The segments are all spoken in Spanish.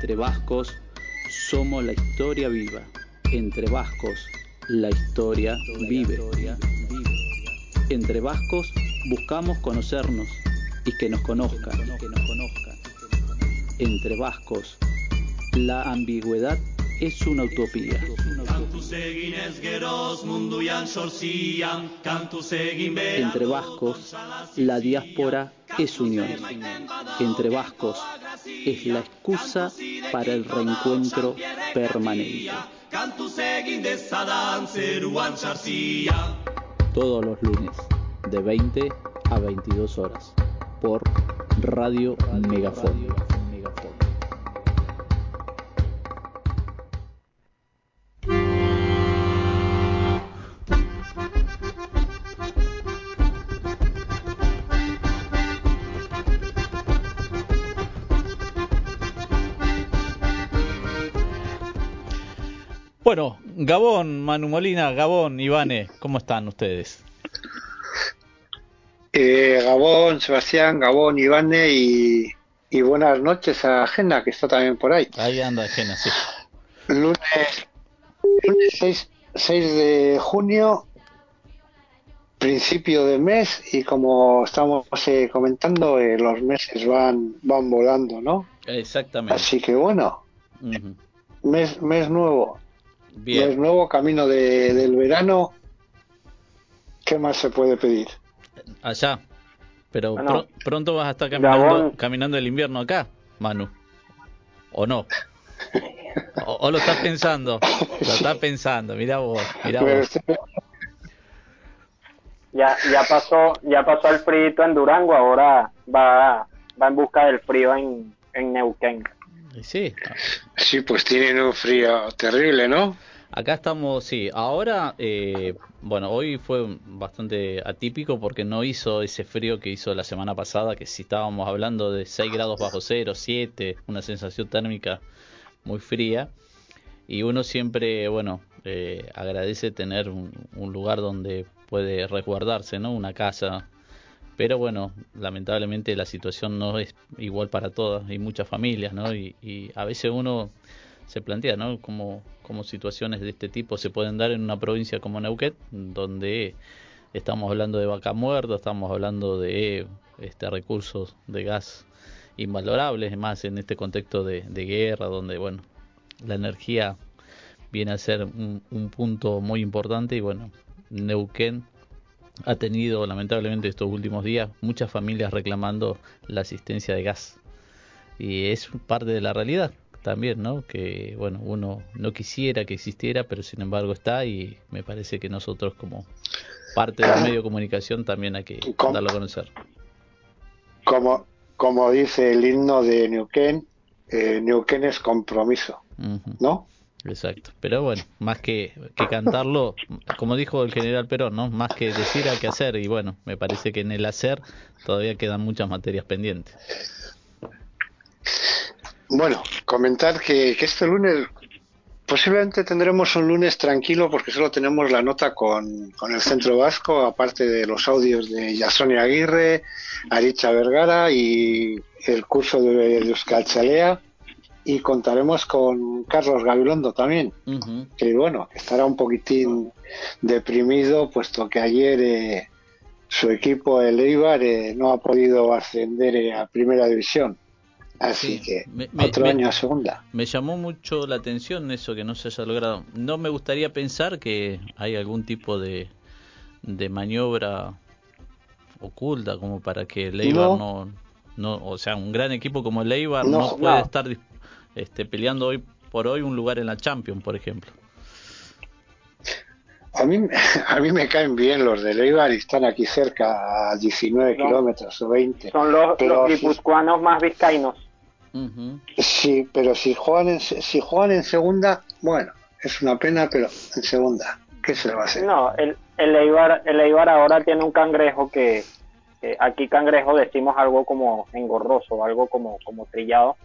Entre vascos somos la historia viva. Entre vascos la historia vive. Entre vascos buscamos conocernos y que nos conozcan. Entre vascos la ambigüedad es una utopía. Entre vascos, la diáspora es unión. Entre vascos es la excusa para el reencuentro permanente. Todos los lunes, de 20 a 22 horas, por Radio Megafon. Bueno, Gabón, Manu Molina, Gabón, Ivane, ¿cómo están ustedes? Eh, Gabón, Sebastián, Gabón, Ivane y, buenas noches a Jena, que está también por ahí. Ahí anda Jena, sí. Lunes, lunes 6, de junio, principio de mes, y como estamos eh, comentando, eh, los meses van, van volando, ¿no? Exactamente. Así que bueno, mes, mes nuevo. El nuevo camino de, del verano, ¿qué más se puede pedir? Allá. Pero pronto vas a estar caminando, caminando el invierno acá, Manu. ¿O no? ¿O, lo estás pensando? Lo estás pensando, mira vos, mira vos. Ya, ya pasó, ya pasó el frío en Durango, ahora va, va en busca del frío en, en Neuquén. Sí. Sí, pues tienen un frío terrible, ¿no? Acá estamos, sí. Ahora, eh, bueno, hoy fue bastante atípico porque no hizo ese frío que hizo la semana pasada, que si estábamos hablando de 6 grados bajo cero, 7, una sensación térmica muy fría. Y uno siempre, bueno, eh, agradece tener un, lugar donde puede resguardarse, ¿no? Una casa. Pero bueno, lamentablemente la situación no es igual para todas y muchas familias, ¿no? Y, a veces uno se plantea, ¿no? Como, como situaciones de este tipo se pueden dar en una provincia como Neuquén, donde estamos hablando de vaca muerta, estamos hablando de este, recursos de gas invalorables, más en este contexto de, guerra, donde, bueno, la energía viene a ser un, un punto muy importante y, bueno, Neuquén ha tenido lamentablemente estos últimos días muchas familias reclamando la asistencia de gas y es parte de la realidad también, ¿no? Que, bueno, uno no quisiera que existiera, pero sin embargo está y me parece que nosotros como parte del medio de comunicación también hay que darlo a conocer. Como, como dice el himno de Neuquén, eh, Neuquén es compromiso, ¿no? Exacto, pero bueno, más que, que cantarlo, como dijo el general Perón, ¿no? Más que decir hay que hacer y bueno, me parece que en el hacer todavía quedan muchas materias pendientes. Bueno, comentar que, este lunes posiblemente tendremos un lunes tranquilo porque solo tenemos la nota con, el Centro Vasco, aparte de los audios de Yasonia Aguirre, Aricha Vergara y el curso de, Euskal Chalea. Y contaremos con Carlos Gabilondo también, que bueno, estará un poquitín deprimido puesto que ayer eh, su equipo, el Eibar, eh, no ha podido ascender eh, a Primera División. Así que otro año a segunda. Me llamó mucho la atención eso que no se haya logrado. No me gustaría pensar que hay algún tipo de, de maniobra oculta como para que el Eibar no. no, o sea, un gran equipo como el Eibar no, puede estar este, peleando hoy por hoy un lugar en la Champions, por ejemplo. A mí, a mí me caen bien los de Eibar y están aquí cerca a 19 kilómetros o 20. Son los, los guipuzcoanos más vizcaínos. Sí, pero si juegan, en, si juegan en segunda, bueno, es una pena, pero en segunda, ¿qué se le va a hacer? No, el, el, Eibar, el Eibar ahora tiene un cangrejo que, aquí cangrejo decimos algo como engorroso, algo como, como trillado,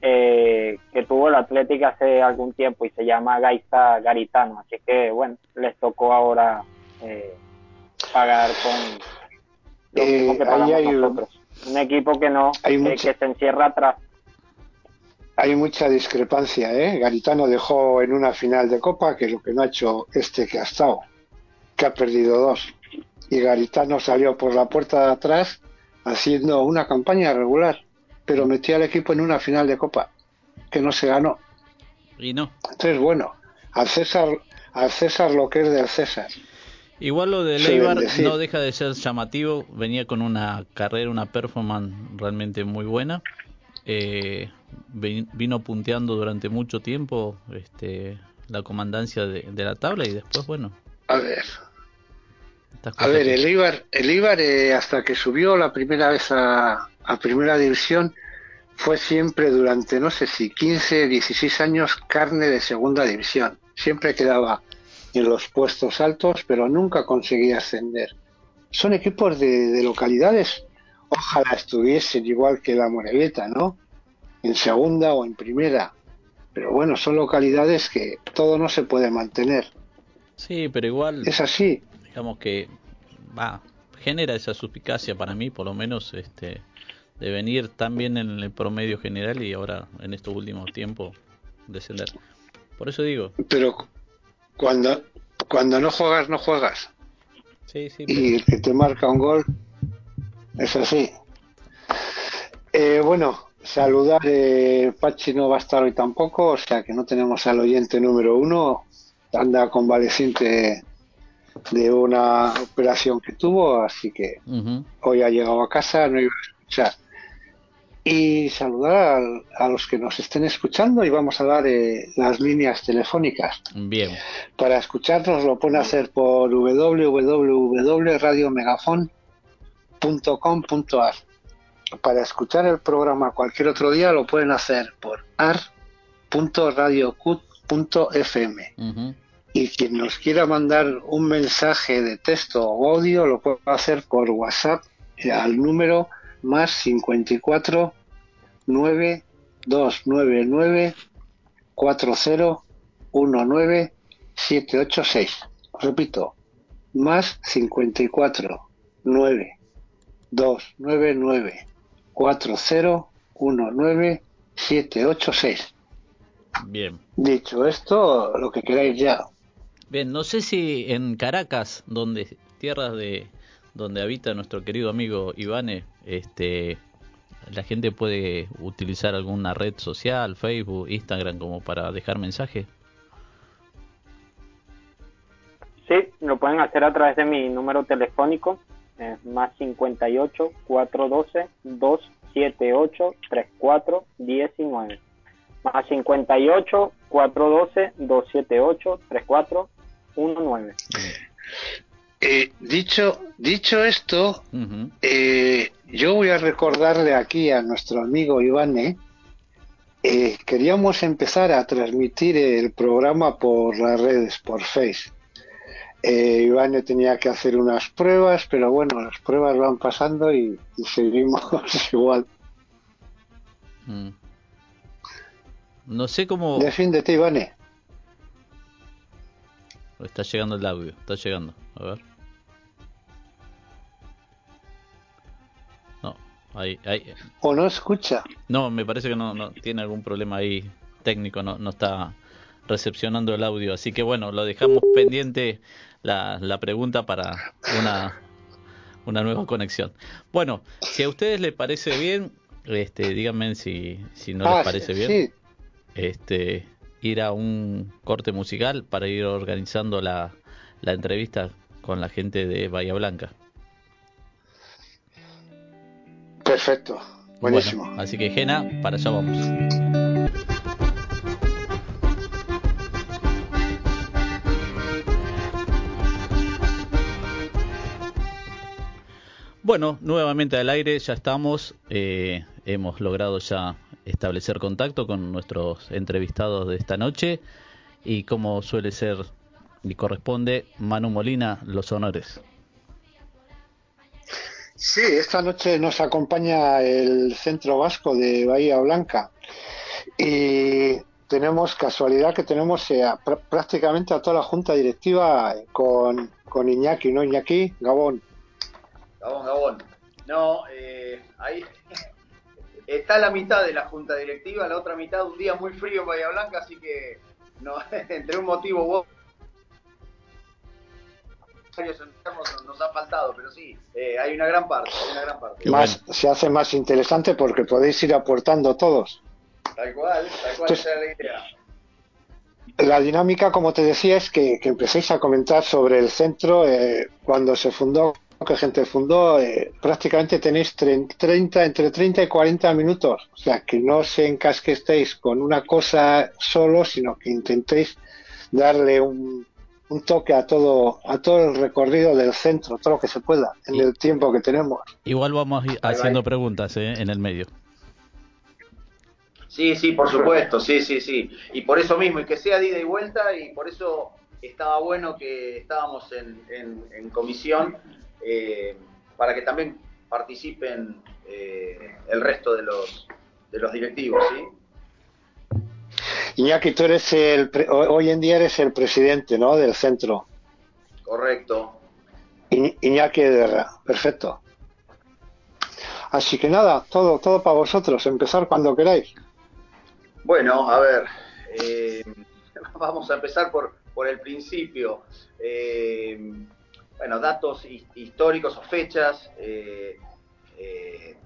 eh, que tuvo el Atlético hace algún tiempo y se llama Gaista Garitano, así que bueno, les tocó ahora eh, pagar con lo mismo que eh, pagamos nosotros. Un equipo que no, que se encierra atrás hay mucha discrepancia, ¿eh? Garitano dejó en una final de Copa que lo que no ha hecho este que ha estado, que ha perdido dos. Y Garitano salió por la puerta de atrás haciendo una campaña regular, pero metió al equipo en una final de Copa que no se ganó. Y no. Entonces, bueno, al César, al César lo que es del César. Igual lo de Leibar no deja de ser llamativo, venía con una carrera, una performance realmente muy buena. Eh, vino punteando durante mucho tiempo este, la comandancia de, la tabla y después, bueno. A ver. A ver, el Ibar, el Ibar eh, hasta que subió la primera vez a, a primera división fue siempre durante, no sé si 15, 16 años, carne de segunda división. Siempre quedaba en los puestos altos, pero nunca conseguía ascender. Son equipos de, de localidades, ojalá estuviesen igual que la Morevieta, ¿no? en segunda o en primera. Pero bueno, son localidades que todo no se puede mantener. Sí, pero igual. Es así. Digamos que va, genera esa suspicacia para mí, por lo menos, este, de venir tan bien en el promedio general y ahora en estos últimos tiempos descender. Por eso digo. Pero cuando, cuando no juegas, no juegas. Sí, sí. Y el que te marca un gol es así. Eh, bueno, Saludar, eh, Pachi no va a estar hoy tampoco, o sea que no tenemos al oyente número uno, anda convaleciente de una operación que tuvo, así que hoy ha llegado a casa, no iba a escuchar. Y saludar a, los que nos estén escuchando y vamos a dar eh, las líneas telefónicas. Bien. Para escucharnos lo pueden hacer por www.radiomegafon.com.ar para escuchar el programa cualquier otro día lo pueden hacer por ar.radiocut.fm. Y quien nos quiera mandar un mensaje de texto o audio lo puede hacer por WhatsApp al número más 54 9 299 4019 786. Repito, más 54 9 299 4019786. Bien. Dicho esto, lo que queráis ya. Bien, no sé si en Caracas, donde tierras de donde habita nuestro querido amigo Ivane, este la gente puede utilizar alguna red social, Facebook, Instagram como para dejar mensaje. Sí, lo pueden hacer a través de mi número telefónico eh, más 58 412 278 34 19 más 58 412 278 34 19 eh, dicho dicho esto eh, yo voy a recordarle aquí a nuestro amigo Ivane eh, queríamos empezar a transmitir el programa por las redes por Face eh, Iván tenía que hacer unas pruebas, pero bueno, las pruebas van pasando y, seguimos igual. Mm. No sé cómo. Defiéndete, Iván. Está llegando el audio, está llegando. A ver. No, ahí, ahí. O no escucha. No, me parece que no, no tiene algún problema ahí técnico, no, no está recepcionando el audio. Así que bueno, lo dejamos pendiente la, la pregunta para una, una nueva conexión. Bueno, si a ustedes les parece bien, este, díganme si, si no les ah, parece bien. Este, ir a un corte musical para ir organizando la, la entrevista con la gente de Bahía Blanca. Perfecto, buenísimo. así que Gena, para allá vamos. Bueno, nuevamente al aire, ya estamos. Eh, hemos logrado ya establecer contacto con nuestros entrevistados de esta noche. Y como suele ser y corresponde, Manu Molina, los honores. Sí, esta noche nos acompaña el Centro Vasco de Bahía Blanca. Y tenemos casualidad que tenemos eh, prácticamente a toda la junta directiva con, con Iñaki, ¿no, Iñaki? Gabón. Gabón, Gabón. No, eh, ahí está la mitad de la junta directiva, la otra mitad un día muy frío en Bahía Blanca, así que no, entre un motivo u otro nos ha faltado, pero sí, eh, hay una gran parte, una gran parte. Más, se hace más interesante porque podéis ir aportando todos. Tal cual, tal cual esa es la idea. La dinámica, como te decía, es que, empecéis a comentar sobre el centro eh, cuando se fundó, que gente fundó, eh, prácticamente tenéis 30, entre 30 y 40 minutos. O sea, que no se encasquestéis con una cosa solo, sino que intentéis darle un, un toque a todo a todo el recorrido del centro, todo lo que se pueda en el tiempo que tenemos. Igual vamos haciendo preguntas ¿eh? en el medio. Sí, sí, por supuesto, sí, sí, sí. Y por eso mismo, y que sea de ida y vuelta, y por eso estaba bueno que estábamos en, en, comisión eh, para que también participen eh, el resto de los, de los directivos, ¿sí? Iñaki, tú eres el, hoy en día eres el presidente, ¿no? Del centro. Correcto. Iñaki perfecto. Así que nada, todo, todo para vosotros, empezar cuando queráis. Bueno, a ver, eh, vamos a empezar por, por el principio. Eh, bueno, datos históricos o fechas. Eh,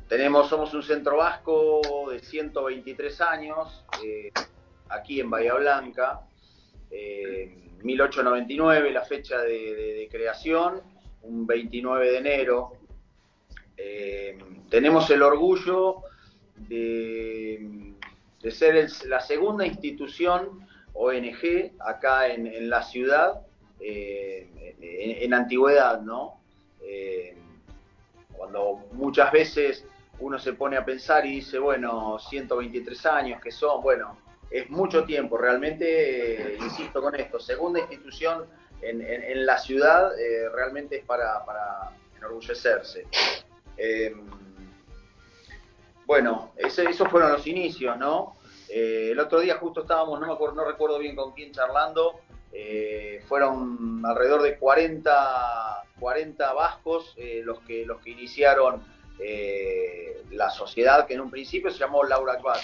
tenemos, somos un centro vasco de 123 años aquí en Bahía Blanca. 1899, eh, la fecha de, creación, un 29 de enero. Eh, tenemos el orgullo de, ser la segunda institución ONG acá en, la ciudad, eh, en, antigüedad, ¿no? cuando muchas veces uno se pone a pensar y dice, bueno, 123 años que son, bueno, es mucho tiempo, realmente, eh, insisto con esto, segunda institución en, la ciudad, eh, realmente es para, enorgullecerse. Bueno, esos fueron los inicios, ¿no? Eh, el otro día justo estábamos, no me acuerdo, no recuerdo bien con quién charlando, fueron alrededor de 40, 40 vascos los, que, los que iniciaron la sociedad que en un principio se llamó Laura Quad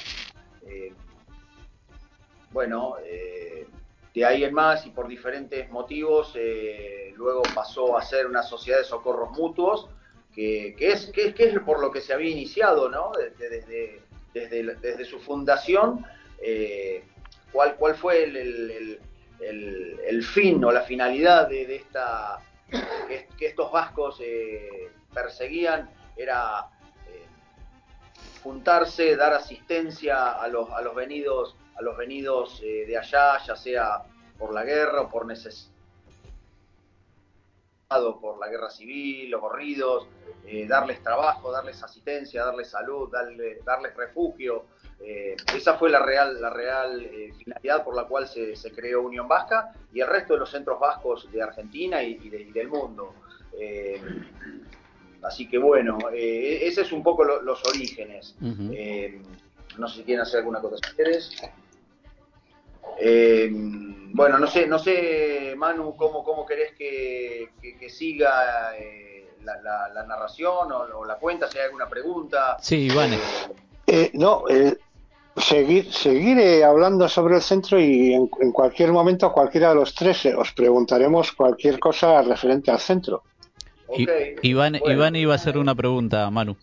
bueno, eh, de ahí en más y por diferentes motivos, eh, luego pasó a ser una sociedad de socorros mutuos, que, es, que, es por lo que se había iniciado, ¿no? Desde, desde, su fundación, eh, ¿cuál, ¿cuál fue el, fin o la finalidad de, esta, que, estos vascos perseguían? Era juntarse, dar asistencia a los, a los venidos a los venidos eh, de allá, ya sea por la guerra o por necesidad por la guerra civil, los corridos, eh, darles trabajo, darles asistencia, darles salud, darle, darles refugio. Eh, esa fue la real, la real finalidad por la cual se, creó Unión Vasca y el resto de los centros vascos de Argentina y, del mundo. así que bueno, ese es un poco los orígenes. no sé si quieren hacer alguna cosa ustedes. Eh, bueno, no sé, no sé, Manu, cómo, cómo querés que, siga eh, la, narración o, la cuenta, si hay alguna pregunta. Sí, Iván. Eh, no, seguir, seguir hablando sobre el centro y en, cualquier momento, cualquiera de los tres, os preguntaremos cualquier cosa referente al centro. Iván, Iván iba a hacer una pregunta, Manu.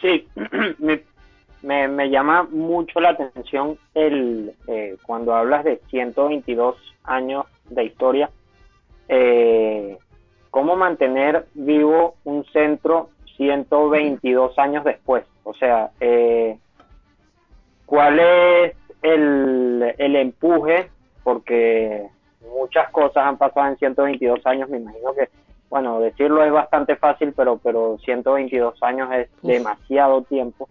Sí, me, me, me llama mucho la atención el eh, cuando hablas de 122 años de historia, eh, cómo mantener vivo un centro 122 años después. O sea, eh, ¿cuál es el, el empuje? Porque muchas cosas han pasado en 122 años, me imagino que, bueno, decirlo es bastante fácil, pero, pero 122 años es demasiado tiempo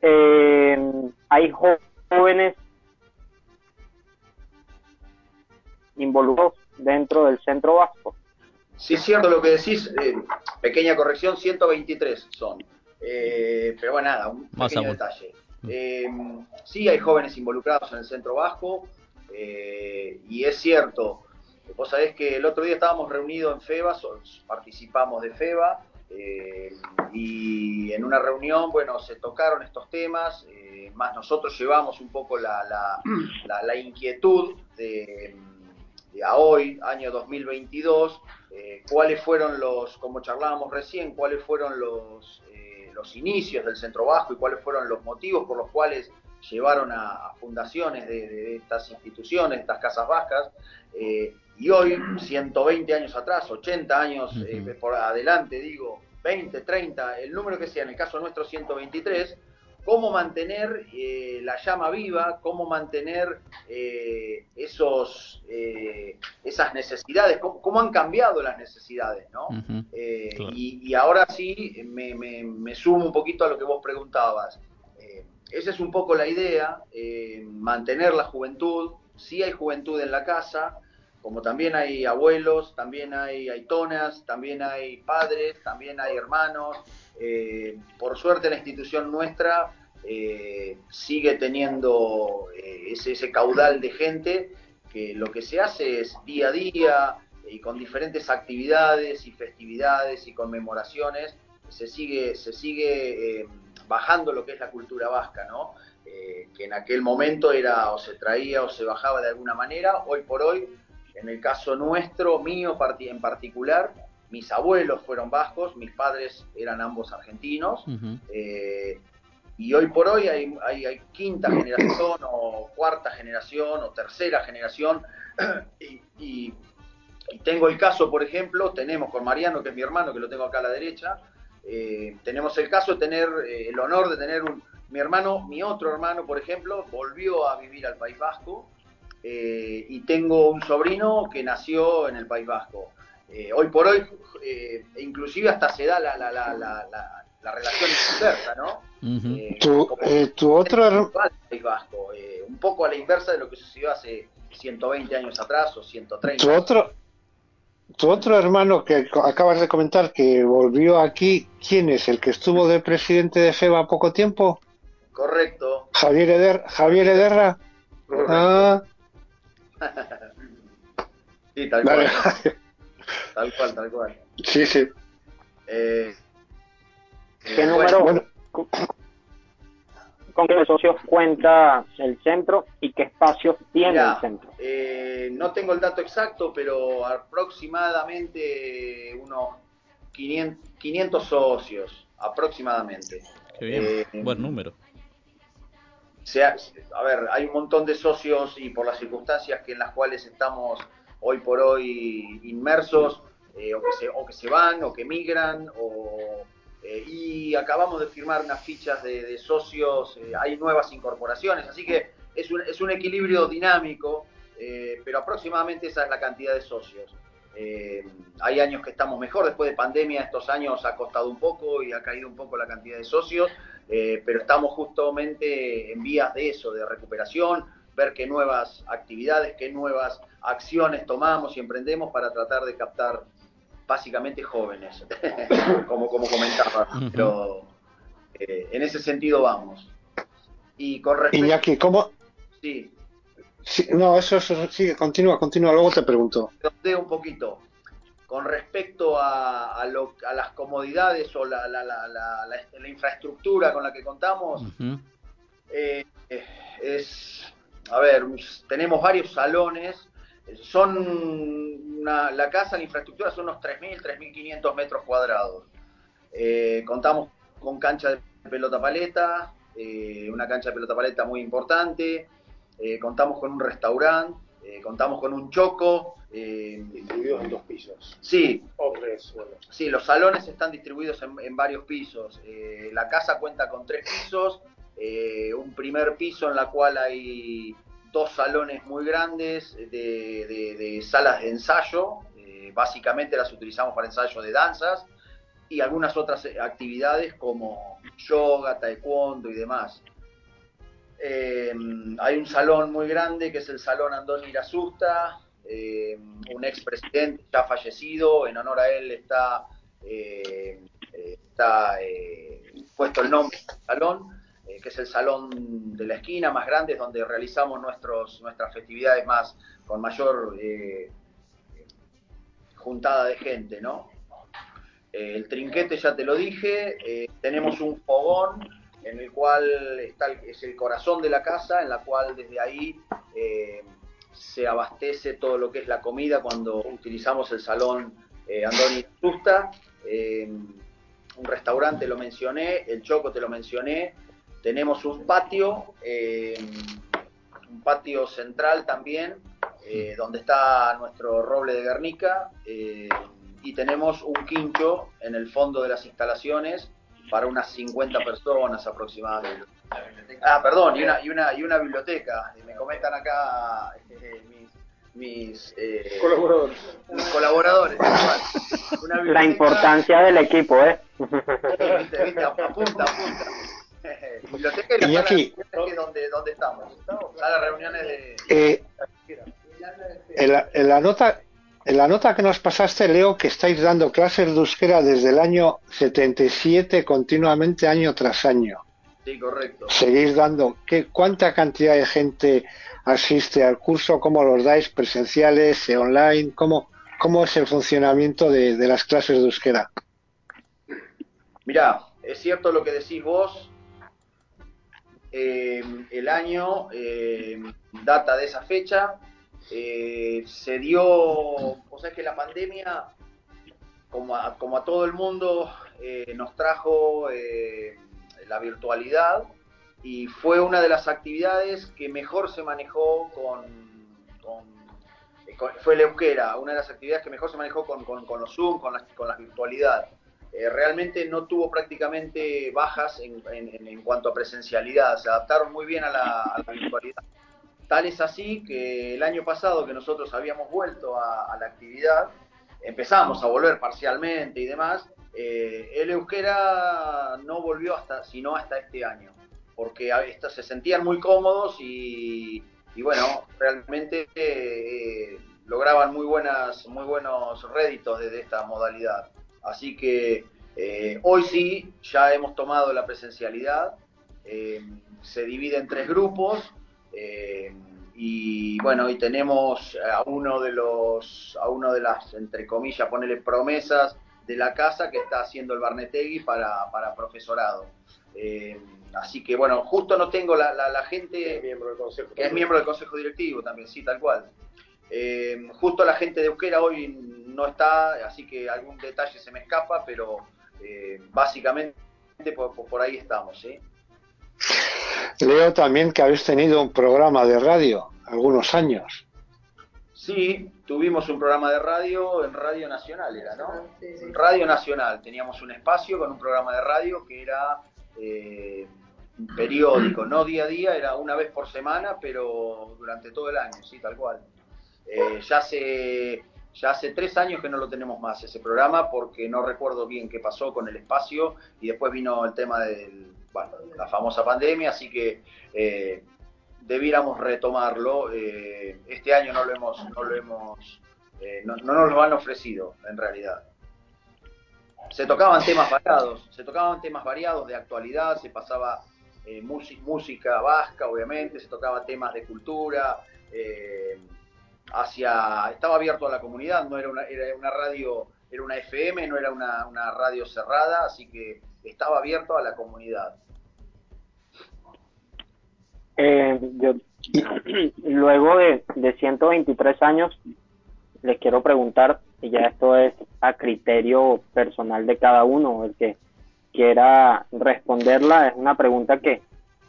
eh, hay jóvenes involucrados dentro del centro vasco. Sí, es cierto lo que decís, eh, pequeña corrección, 123 son. Eh, pero bueno, nada, un pequeño detalle. Eh, sí, hay jóvenes involucrados en el centro vasco y es cierto, vos sabés que el otro día estábamos reunidos en FEBA, participamos de FEBA y en una reunión, bueno, se tocaron estos temas, más nosotros llevamos un poco la, la, inquietud de, de, a hoy, año 2022, cuáles fueron los, como charlábamos recién, cuáles fueron los, los inicios del Centro Vasco y cuáles fueron los motivos por los cuales llevaron a, fundaciones de, estas instituciones, estas casas vascas, eh, y hoy, 120 años atrás, 80 años eh, por adelante, digo, 20, 30, el número que sea, en el caso nuestro 123, cómo mantener eh, la llama viva, cómo mantener esos, esas necesidades, cómo, han cambiado las necesidades, ¿no? y, ahora sí, me, me, sumo un poquito a lo que vos preguntabas esa es un poco la idea, eh, mantener la juventud. Sí hay juventud en la casa, como también hay abuelos, también hay aitonas, también hay padres, también hay hermanos. Eh, por suerte la institución nuestra eh, sigue teniendo ese, ese, caudal de gente que lo que se hace es día a día y con diferentes actividades y festividades y conmemoraciones, se sigue, se sigue bajando lo que es la cultura vasca, ¿no? Eh, que en aquel momento era o se traía o se bajaba de alguna manera, hoy por hoy, en el caso nuestro, mío en particular, mis abuelos fueron vascos, mis padres eran ambos argentinos, eh, y hoy por hoy hay, quinta generación o cuarta generación o tercera generación, y, tengo el caso, por ejemplo, tenemos con Mariano, que es mi hermano, que lo tengo acá a la derecha, eh, tenemos el caso de tener eh, el honor de tener un, mi hermano, mi otro hermano, por ejemplo, volvió a vivir al País Vasco eh, y tengo un sobrino que nació en el País Vasco. hoy por hoy, inclusive hasta se da la, la, la, la relación inversa, ¿no? tu, otro País Vasco, un poco a la inversa de lo que sucedió hace 120 años atrás o 130. Tu otro, tu otro hermano que acabas de comentar que volvió aquí, ¿quién es? ¿El que estuvo de presidente de FEBA poco tiempo? Correcto. Javier, Eder, Javier Ederra. Ah. sí, tal cual. tal cual, tal cual. Sí, sí. Eh, ¿Qué número? Bueno con qué socios cuenta el centro y qué espacios tiene el centro. Eh, no tengo el dato exacto, pero aproximadamente unos 500, socios, aproximadamente. Qué bien, eh, buen número. Sea, a ver, hay un montón de socios y por las circunstancias que en las cuales estamos hoy por hoy inmersos, eh, o, que se, o que se van, o que migran, o eh, y acabamos de firmar unas fichas de, socios, eh, hay nuevas incorporaciones, así que es un, equilibrio dinámico, eh, pero aproximadamente esa es la cantidad de socios. hay años que estamos mejor, después de pandemia estos años ha costado un poco y ha caído un poco la cantidad de socios, pero estamos justamente en vías de eso, de recuperación, ver qué nuevas actividades, qué nuevas acciones tomamos y emprendemos para tratar de captar básicamente jóvenes, como, como comentaba, pero eh, en ese sentido vamos. Y con respecto... Iñaki, ¿cómo? Sí. no, eso, eso sigue, continúa, continúa, luego te pregunto. un poquito. Con respecto a, a, lo, a las comodidades o la, la, la, la, infraestructura con la que contamos, eh, es, a ver, tenemos varios salones son la casa, la infraestructura son unos 3.000, 3.500 metros cuadrados. Eh, contamos con cancha de pelota paleta, eh, una cancha de pelota paleta muy importante, eh, contamos con un restaurante, contamos con un choco. distribuidos en dos pisos. Sí, sí, los salones están distribuidos en, en varios pisos. la casa cuenta con tres pisos, un primer piso en la cual hay dos salones muy grandes de, salas de ensayo, eh, básicamente las utilizamos para ensayo de danzas y algunas otras actividades como yoga, taekwondo y demás. Eh, hay un salón muy grande que es el Salón Andoni Irasusta, eh, un expresidente ya fallecido, en honor a él está, está puesto el nombre del salón. Que es el salón de la esquina más grande, es donde realizamos nuestros, nuestras festividades más con mayor eh, juntada de gente, ¿no? Eh, el trinquete ya te lo dije, eh, tenemos un fogón en el cual está es el corazón de la casa, en la cual desde ahí se abastece todo lo que es la comida cuando utilizamos el salón Andoni Susta. un restaurante lo mencioné, el Choco te lo mencioné, tenemos un patio, un patio central también, donde está nuestro roble de Guernica y tenemos un quincho en el fondo de las instalaciones para unas 50 personas aproximadamente. Ah, perdón, y una, y una, y una biblioteca. Me comentan acá eh, mis, eh, colaboradores. Mis colaboradores La importancia del equipo, ¿eh? Viste, viste, apunta, apunta. Biblioteca y la de donde, donde estamos. Sala de reuniones de... Eh, en, la, en la nota en la nota que nos pasaste leo que estáis dando clases de euskera desde el año 77 continuamente año tras año. Sí, correcto. Seguís dando, ¿qué, ¿cuánta cantidad de gente asiste al curso? ¿Cómo los dais? ¿Presenciales? ¿Online? ¿Cómo, cómo es el funcionamiento de, las clases de euskera? Mirá, es cierto lo que decís vos. Eh, el año eh, data de esa fecha, eh, se dio, o sea que la pandemia, como a, como a todo el mundo, eh, nos trajo eh, la virtualidad y fue una de las actividades que mejor se manejó con, fue la euskera, una de las actividades que mejor se manejó con, con, los Zoom, con la, con la virtualidad. Realmente no tuvo prácticamente bajas en, en, cuanto a presencialidad, se adaptaron muy bien a la, a la virtualidad. Tal es así que el año pasado que nosotros habíamos vuelto a, la actividad, empezamos a volver parcialmente y demás, eh, el euskera no volvió hasta, sino hasta este año, porque se sentían muy cómodos y, bueno, realmente eh, lograban muy, buenas, muy buenos réditos desde esta modalidad. Así que eh, hoy sí, ya hemos tomado la presencialidad, se divide en tres grupos, eh, y bueno, y tenemos a uno de los, a uno de las, entre comillas, ponerle promesas de la casa que está haciendo el Barnetegui para, para profesorado. Eh, así que bueno, justo no tengo la, la, gente que es miembro del consejo, que es miembro del consejo directivo también, sí, tal cual. Eh, justo la gente de Euskera hoy no está, así que algún detalle se me escapa, pero básicamente por, por, ahí estamos, ¿sí? Leo también que habéis tenido un programa de radio algunos años. Sí, tuvimos un programa de radio en Radio Nacional, era, ¿no? Radio Nacional, teníamos un espacio con un programa de radio que era eh, periódico, no día a día, era una vez por semana, pero durante todo el año, sí, tal cual. Eh, ya hace ya hace tres años que no lo tenemos más ese programa porque no recuerdo bien qué pasó con el espacio y después vino el tema bueno, la famosa pandemia, así que eh, debiéramos retomarlo. Eh, este año no lo hemos, no lo hemos, eh, no, nos lo han ofrecido en realidad. Se tocaban temas variados, se tocaban temas variados de actualidad, se pasaba música vasca, obviamente, se tocaba temas de cultura, hacia, estaba abierto a la comunidad, no era una, era una radio, era una FM, no era una, una radio cerrada, así que estaba abierto a la comunidad. Eh, yo, luego de, de 123 años, les quiero preguntar, y ya esto es a criterio personal de cada uno, el que quiera responderla, es una pregunta que,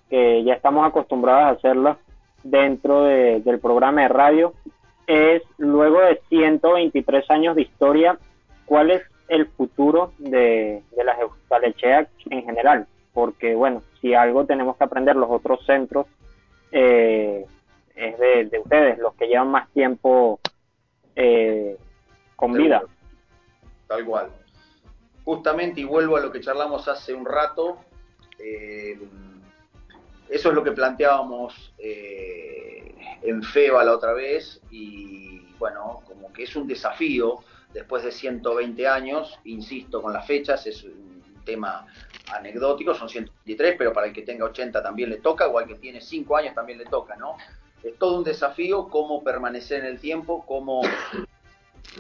que ya estamos acostumbrados a hacerla dentro del programa de radio, es luego de 123 años de historia, ¿cuál es el futuro de, de la Euskalechea en general, porque bueno, si algo tenemos que aprender los otros centros eh, es de, ustedes, los que llevan más tiempo eh, con vida. Tal cual. Justamente, y vuelvo a lo que charlamos hace un rato, eh, eso es lo que planteábamos en FEBA la otra vez, y bueno, como que es un desafío después de 120 años, insisto con las fechas, es un tema anecdótico, son 123, pero para el que tenga 80 también le toca, igual que tiene 5 años también le toca, ¿no? Es todo un desafío cómo permanecer en el tiempo, cómo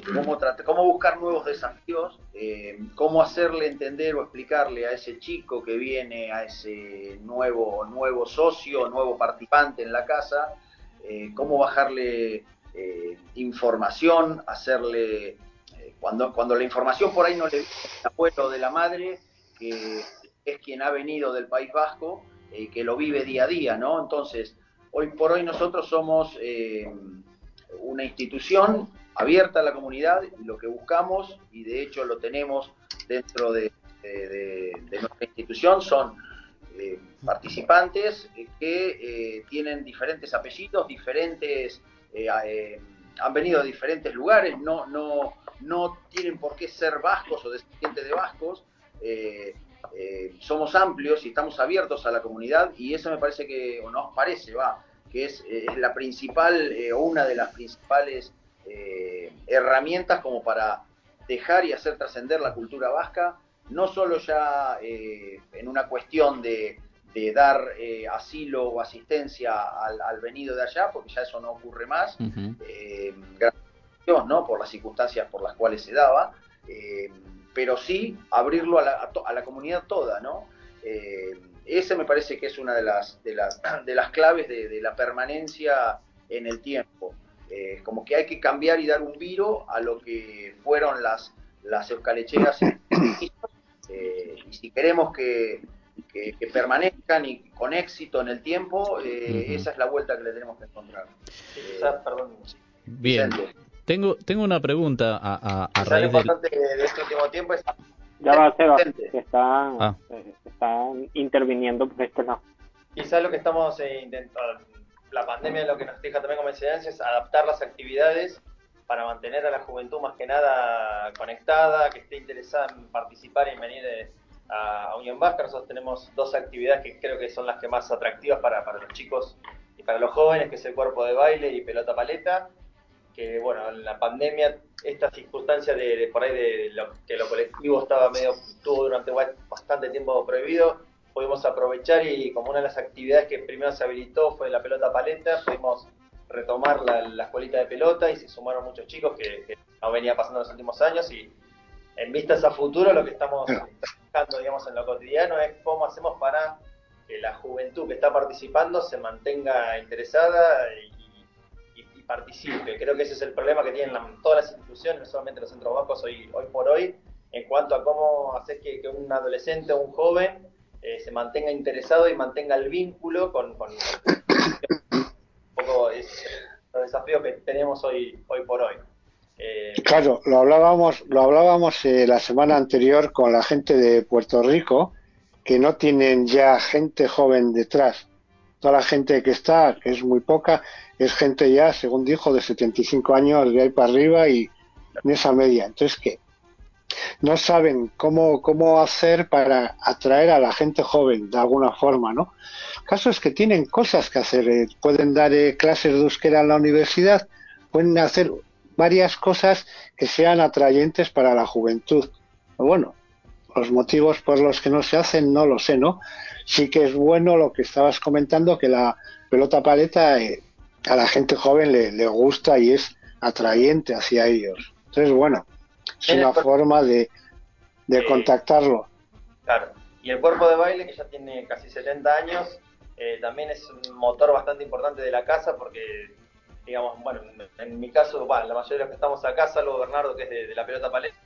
cómo, cómo buscar nuevos desafíos, eh, cómo hacerle entender o explicarle a ese chico que viene, a ese nuevo, nuevo socio, nuevo participante en la casa, eh, cómo bajarle eh, información, hacerle, cuando, cuando la información por ahí no le viene del abuelo de la madre, que es quien ha venido del País Vasco, que lo vive día a día, ¿no? Entonces, hoy por hoy nosotros somos una institución abierta a la comunidad y lo que buscamos, y de hecho lo tenemos dentro de, nuestra institución, son eh, participantes que eh, tienen diferentes apellidos, diferentes, eh, han venido de diferentes lugares, no, no, no tienen por qué ser vascos o descendientes de vascos. somos amplios y estamos abiertos a la comunidad y eso me parece que, o nos parece, va, que es, la principal o una de las principales eh, herramientas como para dejar y hacer trascender la cultura vasca, no solo ya eh, en una cuestión de, dar eh, asilo o asistencia al, venido de allá, porque ya eso no ocurre más, gracias a Dios, ¿no? por las circunstancias por las cuales se daba, pero sí abrirlo a la, a la comunidad toda, ¿no? ese me parece que es una de las, de las, de las claves de, de la permanencia en el tiempo. Eh, como que hay que cambiar y dar un viro a lo que fueron las, las eucalecheras. Eh, y si queremos que, permanezcan y con éxito en el tiempo, eh, esa es la vuelta que le tenemos que encontrar. Bien. Tengo, tengo una pregunta a, a, raíz importante de este último tiempo es... Ya va, Seba, que están, ah. están interviniendo por este lado. Quizás lo que estamos intentando la pandemia lo que nos deja también como enseñanza es adaptar las actividades para mantener a la juventud más que nada conectada, que esté interesada en participar y en venir eh, a, Unión Vasca. Nosotros tenemos dos actividades que creo que son las que más atractivas para, los chicos y para los jóvenes, que es el cuerpo de baile y pelota paleta, que bueno, en la pandemia esta circunstancia de, por ahí de que lo colectivo estaba medio, tuvo durante bastante tiempo prohibido, pudimos aprovechar y como una de las actividades que primero se habilitó fue la pelota paleta, pudimos retomar la, escuelita de pelota y se sumaron muchos chicos que, no venía pasando en los últimos años y en vistas a futuro lo que estamos trabajando digamos en lo cotidiano es cómo hacemos para que la juventud que está participando se mantenga interesada y, participe. Creo que ese es el problema que tienen todas las instituciones, no solamente los centros bajos hoy, hoy por hoy, en cuanto a cómo hacer que, que un adolescente o un joven eh, se mantenga interesado y mantenga el vínculo con, con, un poco los desafíos que tenemos hoy, hoy por hoy. Eh, claro, lo hablábamos, lo hablábamos eh, la semana anterior con la gente de Puerto Rico, que no tienen ya gente joven detrás. Toda la gente que está, que es muy poca, es gente ya, según dijo, de 75 años de ahí para arriba y en esa media. Entonces, ¿qué? No saben cómo, cómo hacer para atraer a la gente joven de alguna forma, ¿no? El caso es que tienen cosas que hacer, eh, pueden dar eh, clases de euskera en la universidad, pueden hacer varias cosas que sean atrayentes para la juventud. Bueno, los motivos por los que no se hacen no lo sé, ¿no? Sí que es bueno lo que estabas comentando, que la pelota paleta eh, a la gente joven le, le gusta y es atrayente hacia ellos. Entonces, bueno, es una forma de, de contactarlo. Claro. Y el cuerpo de baile, que ya tiene casi 70 años, eh, también es un motor bastante importante de la casa porque, digamos, bueno, en mi caso, bueno, la mayoría de los que estamos acá, salvo Bernardo, que es de, la pelota paleta,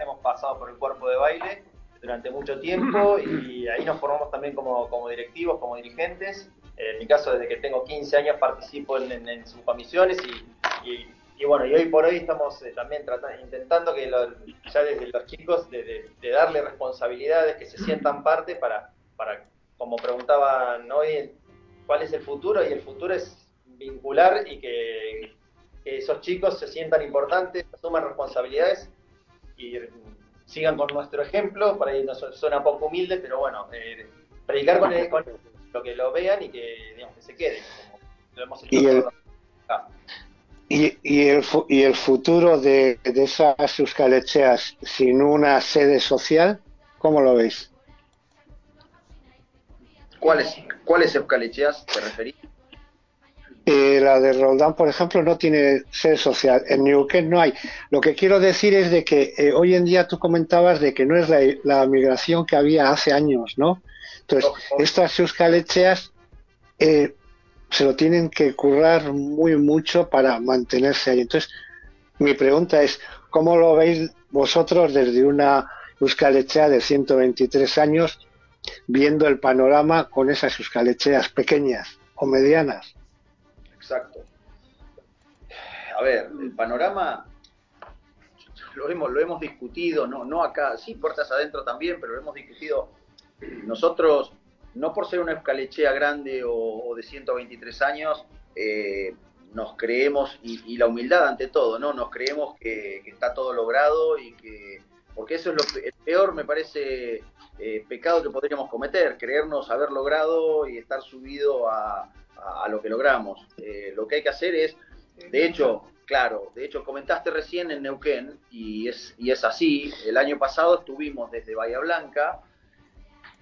hemos pasado por el cuerpo de baile durante mucho tiempo y ahí nos formamos también como, como directivos, como dirigentes. En mi caso, desde que tengo 15 años participo en, en, sus comisiones y y bueno, y hoy por hoy estamos eh, también tratando, intentando que ya desde los chicos de, darle responsabilidades, que se sientan parte para, para como preguntaban hoy, cuál es el futuro y el futuro es vincular y que, esos chicos se sientan importantes, asuman responsabilidades y sigan con nuestro ejemplo, por ahí no suena poco humilde, pero bueno, eh, predicar con, lo que lo vean y que, digamos, que se queden, lo hemos hecho y, y, el, y el futuro de, de esas euskalechas sin una sede social, ¿cómo lo veis? ¿Cuáles, cuáles euskalecheas te referís? Eh, la de Roldán, por ejemplo, no tiene sede social. En Neuquén no hay. Lo que quiero decir es de que eh, hoy en día tú comentabas de que no es la, migración que había hace años, ¿no? Entonces, estas euskalecheas eh, se lo tienen que currar muy mucho para mantenerse ahí. Entonces, mi pregunta es, ¿cómo lo veis vosotros desde una euskalechea de 123 años viendo el panorama con esas euskalecheas pequeñas o medianas? Exacto. A ver, el panorama lo hemos, lo hemos discutido, no, no acá, sí, puertas adentro también, pero lo hemos discutido. Nosotros, no por ser una escalechea grande o, de 123 años, eh, nos creemos, y, la humildad ante todo, ¿no? Nos creemos que, está todo logrado y que, porque eso es lo el peor, me parece, eh, pecado que podríamos cometer, creernos haber logrado y estar subido a, a, lo que logramos. Eh, lo que hay que hacer es, de hecho, claro, de hecho comentaste recién en Neuquén y es, y es así, el año pasado estuvimos desde Bahía Blanca,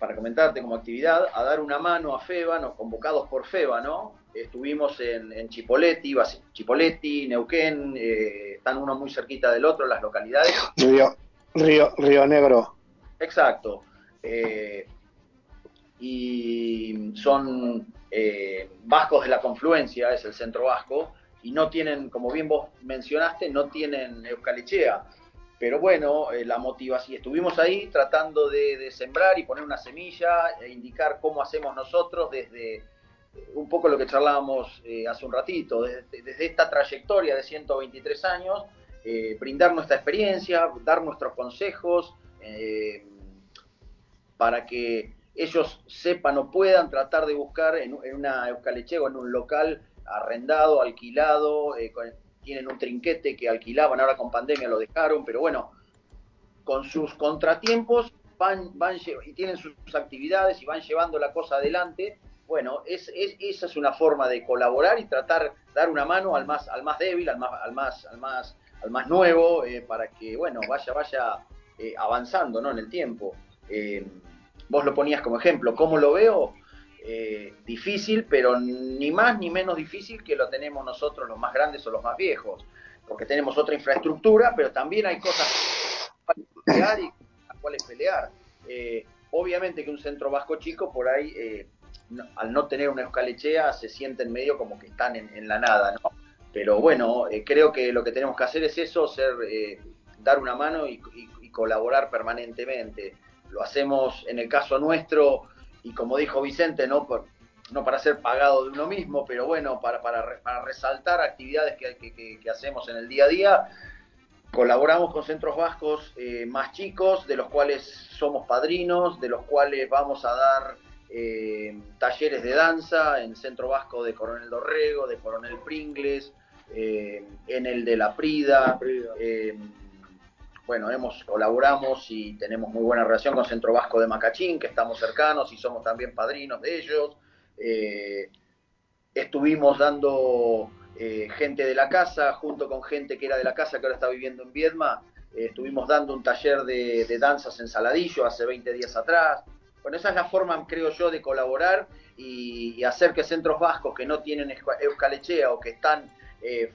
para comentarte como actividad, a dar una mano a FEBA, convocados por FEBA, ¿no? Estuvimos en, en Chipoletti, Chipoletti, Neuquén, eh, están uno muy cerquita del otro, las localidades. Río, Río, Río Negro. Exacto. Eh, y son eh, vascos de la confluencia, es el centro vasco, y no tienen, como bien vos mencionaste, no tienen Eucalichea. Pero bueno, eh, la motivación, estuvimos ahí tratando de, sembrar y poner una semilla e indicar cómo hacemos nosotros desde eh, un poco lo que charlábamos hace un ratito, desde, esta trayectoria de 123 años, brindar nuestra experiencia, dar nuestros consejos para que ellos sepan o puedan tratar de buscar en, una Eucaleche o en un local arrendado, alquilado, eh, tienen un trinquete que alquilaban, ahora con pandemia lo dejaron, pero bueno, con sus contratiempos van, van y tienen sus actividades y van llevando la cosa adelante. Bueno, es, esa es una forma de colaborar y tratar dar una mano al más, al más débil, al más, al más, al más, al más nuevo, eh, para que bueno vaya, vaya eh, avanzando ¿no? en el tiempo vos lo ponías como ejemplo. ¿Cómo lo veo? Eh, difícil, pero ni más ni menos difícil que lo tenemos nosotros los más grandes o los más viejos, porque tenemos otra infraestructura, pero también hay cosas para pelear y las cuales pelear. Eh, obviamente que un centro vasco chico por ahí, eh, al no tener una escalechea, se sienten medio como que están en, la nada, ¿no? Pero bueno, creo que lo que tenemos que hacer es eso, ser, dar una mano y colaborar permanentemente lo hacemos en el caso nuestro y como dijo Vicente, no, Por, no para ser pagado de uno mismo, pero bueno, para, para, para resaltar actividades que, que, hacemos en el día a día. Colaboramos con centros vascos eh, más chicos, de los cuales somos padrinos, de los cuales vamos a dar eh, talleres de danza en Centro Vasco de Coronel Dorrego, de Coronel Pringles, eh, en el de La Prida, bueno, hemos, colaboramos y tenemos muy buena relación con Centro Vasco de Macachín, que estamos cercanos y somos también padrinos de ellos. Eh, estuvimos dando eh, gente de la casa, junto con gente que era de la casa que ahora está viviendo en Viedma, eh, estuvimos dando un taller de, danzas en Saladillo hace 20 días atrás. Bueno, esa es la forma, creo yo, de colaborar y, hacer que centros vascos que no tienen Euskalechea o que están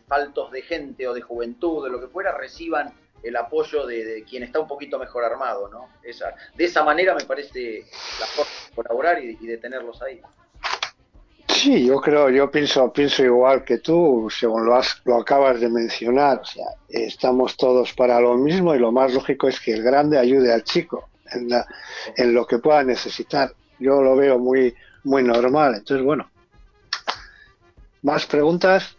faltos de gente o de juventud o lo que fuera, reciban el apoyo de, quien está un poquito mejor armado, ¿no? Esa, de esa manera me parece la forma de colaborar y, de tenerlos ahí. Sí, yo creo, yo pienso, pienso igual que tú, según lo, has, lo acabas de mencionar, o sea, estamos todos para lo mismo y lo más lógico es que el grande ayude al chico en, en lo que pueda necesitar. Yo lo veo muy, muy normal. Entonces, bueno, ¿más preguntas?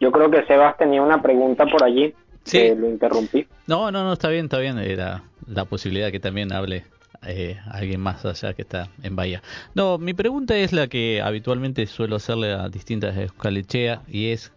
Yo creo que Sebas tenía una pregunta por allí. Sí. lo interrumpí. No, no, no, está bien, está bien. Era la posibilidad que también hable eh, alguien más allá que está en Bahía. No, mi pregunta es la que habitualmente suelo hacerle a distintas escalecheas y es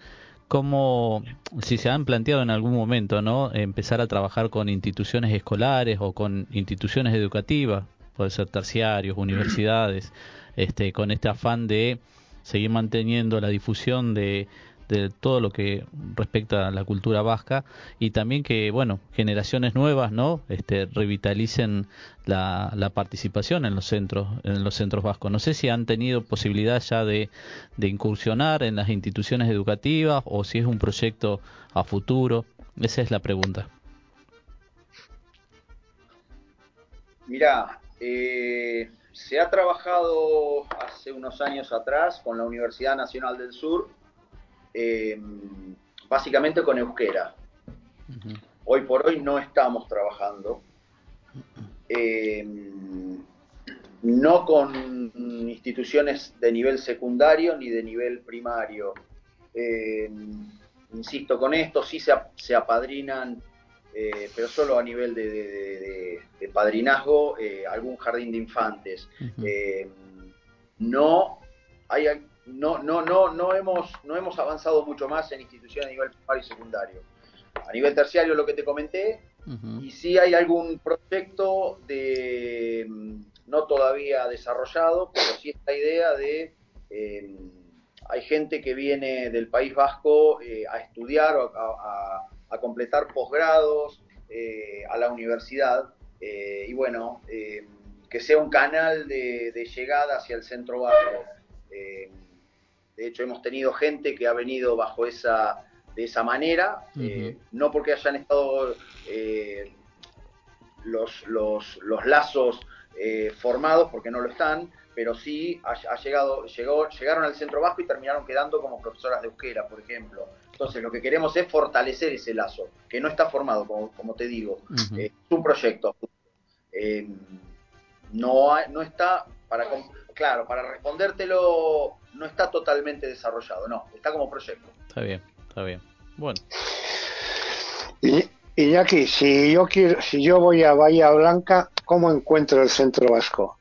cómo, si se han planteado en algún momento, ¿no? Empezar a trabajar con instituciones escolares o con instituciones educativas, puede ser terciarios, universidades, este, con este afán de seguir manteniendo la difusión de de todo lo que respecta a la cultura vasca y también que, bueno, generaciones nuevas, ¿no? Este, revitalicen la, la participación en los centros, en los centros vascos. No sé si han tenido posibilidad ya de, de incursionar en las instituciones educativas o si es un proyecto a futuro. Esa es la pregunta. Mira, eh, se ha trabajado hace unos años atrás con la Universidad Nacional del Sur, eh, básicamente con euskera. Hoy por hoy no estamos trabajando. Eh, no con instituciones de nivel secundario ni de nivel primario. insisto con esto, sí se apadrinan eh, pero solo a nivel de, padrinazgo, eh, algún jardín de infantes. No, hay, no, no, no, no, hemos, no hemos avanzado mucho más en instituciones a nivel primario y secundario. A nivel terciario, lo que te comenté, y sí hay algún proyecto de no todavía desarrollado, pero sí esta idea de hay gente que viene del País Vasco a estudiar o a, a completar posgrados eh, a la universidad eh, y bueno, eh, que sea un canal de, llegada hacia el centro bajo. De hecho, hemos tenido gente que ha venido bajo esa, de esa manera, no porque hayan estado los, los, los, lazos formados, porque no lo están, pero sí ha, llegado, llegó, llegaron al centro bajo y terminaron quedando como profesoras de euskera, por ejemplo. Entonces, lo que queremos es fortalecer ese lazo, que no está formado, como, te digo. Eh, es un proyecto. Eh, no, no está, para claro, para respondértelo, no está totalmente desarrollado, no, está como proyecto. Está bien, está bien. Bueno. Y, Iñaki, si yo quiero, si yo voy a Bahía Blanca, ¿cómo encuentro el centro vasco?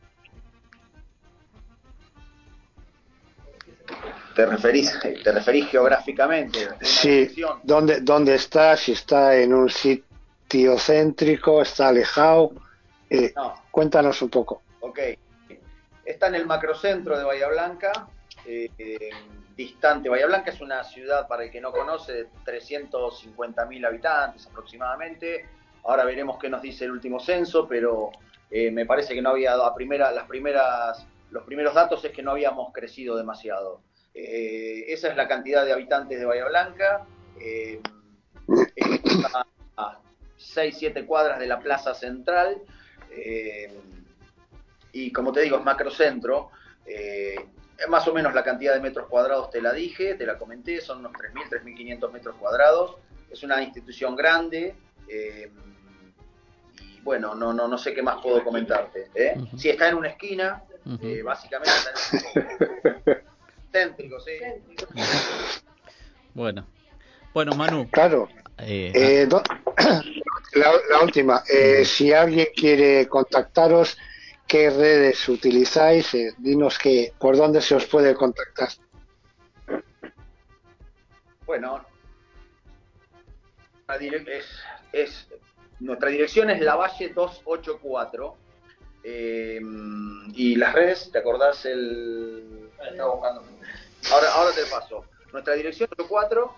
¿Te referís, te referís geográficamente? Sí, ¿dónde, ¿dónde está? Si está en un sitio céntrico, está alejado. Eh, cuéntanos un poco. Ok. Está en el macrocentro de Bahía Blanca, eh, distante. Bahía Blanca es una ciudad, para el que no conoce, de 350.000 habitantes aproximadamente. Ahora veremos qué nos dice el último censo, pero eh, me parece que no había, a primera, las primeras, los primeros datos es que no habíamos crecido demasiado. Eh, esa es la cantidad de habitantes de Bahía Blanca. A 6-7 cuadras de la plaza central. Y como te digo, es macrocentro. Eh, más o menos la cantidad de metros cuadrados te la dije, te la comenté, son unos 3.000, 3.500 metros cuadrados. Es una institución grande. y bueno, no, no, no sé qué más puedo comentarte. Si está en una esquina, básicamente está en una esquina. Bueno. Bueno, Manu. Claro. Eh, eh, ah. la, última. Eh, si alguien quiere contactaros, ¿qué redes utilizáis? dinos que por dónde se os puede contactar. Bueno, es, nuestra dirección es la Valle 284. y las redes, ¿te acordás el... Estaba buscando Ahora, ahora te paso. Nuestra dirección es 4.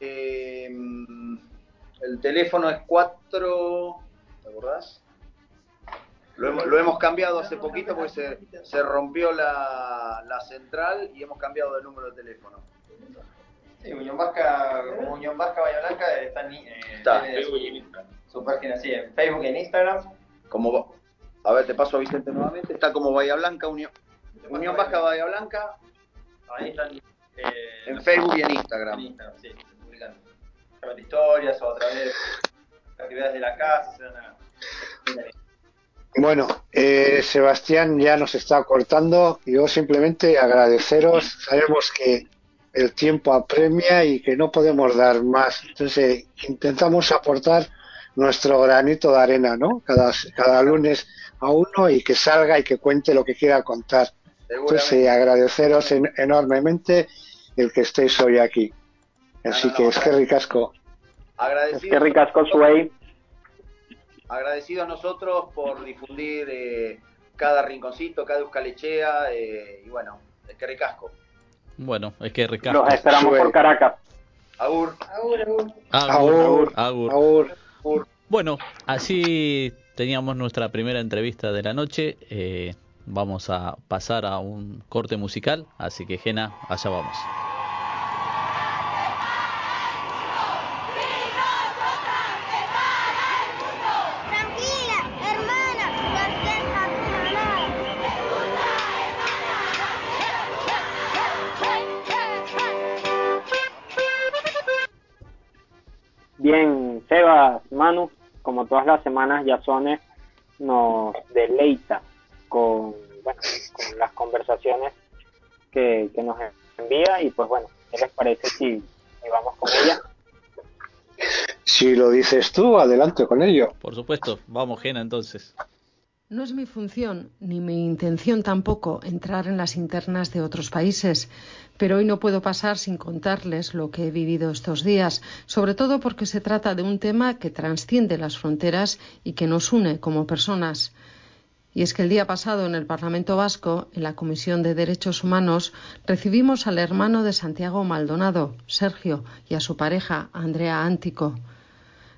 Eh, el teléfono es 4. ¿Te acordás? Lo hemos, cambiado hace poquito porque se, se rompió la, la, central y hemos cambiado de número de teléfono. Sí, Unión Vasca, como Unión Vasca Bahía Blanca está en, eh, está. Facebook y en Instagram. Su página, sí, en Facebook y en Instagram. Como, a ver, te paso a Vicente nuevamente. Está como Bahía Blanca, Unión, Unión Vasca Bahía Blanca, Ahí están. Eh, en Facebook y en Instagram. En Instagram, sí, se publican historias o a través de actividades de la casa. Se a... Bueno, eh, Sebastián ya nos está cortando. Yo simplemente agradeceros. Sabemos que el tiempo apremia y que no podemos dar más. Entonces, intentamos aportar nuestro granito de arena, ¿no? Cada, cada lunes a uno y que salga y que cuente lo que quiera contar. Entonces, agradeceros enormemente el que estéis hoy aquí. Así que es que ricasco. Agradecido. Es que ricasco, Suey. Agradecidos nosotros por difundir eh, cada rinconcito, cada euskalechea, eh, y bueno, es que ricasco. Bueno, es que recasco. Los esperamos por Caracas. Agur. Agur, agur. Agur. Agur. Bueno, así teníamos nuestra primera entrevista de la noche. Eh, vamos a pasar a un corte musical, así que Jena, allá vamos. Sebas, Manu, como todas las semanas, Yasone nos deleita con, bueno, con las conversaciones que, nos envía y pues bueno, ¿qué les parece si, vamos con ella? Si lo dices tú, adelante con ello. Por supuesto, vamos, Gena, entonces. No es mi función, ni mi intención tampoco, entrar en las internas de otros países, pero hoy no puedo pasar sin contarles lo que he vivido estos días, sobre todo porque se trata de un tema que trasciende las fronteras y que nos une como personas. Y es que el día pasado en el Parlamento Vasco, en la Comisión de Derechos Humanos, recibimos al hermano de Santiago Maldonado, Sergio, y a su pareja, Andrea Antico.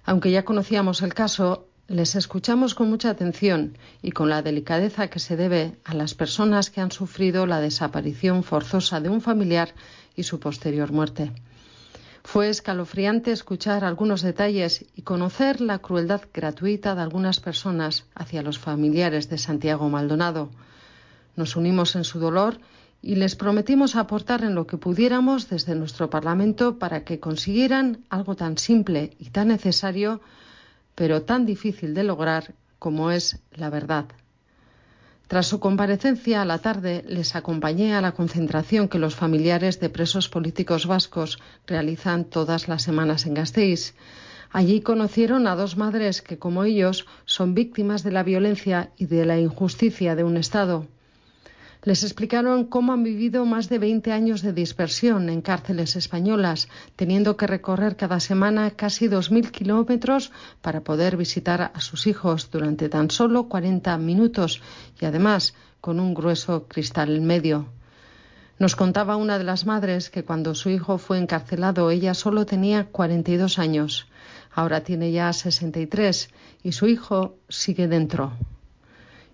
Aunque ya conocíamos el caso, les escuchamos con mucha atención y con la delicadeza que se debe a las personas que han sufrido la desaparición forzosa de un familiar y su posterior muerte. Fue escalofriante escuchar algunos detalles y conocer la crueldad gratuita de algunas personas hacia los familiares de Santiago Maldonado. Nos unimos en su dolor y les prometimos aportar en lo que pudiéramos desde nuestro Parlamento para que consiguieran algo tan simple y tan necesario pero tan difícil de lograr como es la verdad. Tras su comparecencia a la tarde, les acompañé a la concentración que los familiares de presos políticos vascos realizan todas las semanas en Gasteiz. Allí conocieron a dos madres que, como ellos, son víctimas de la violencia y de la injusticia de un Estado. Les explicaron cómo han vivido más de 20 años de dispersión en cárceles españolas, teniendo que recorrer cada semana casi 2.000 kilómetros para poder visitar a sus hijos durante tan solo 40 minutos y además con un grueso cristal en medio. Nos contaba una de las madres que cuando su hijo fue encarcelado ella solo tenía 42 años. Ahora tiene ya 63 y su hijo sigue dentro.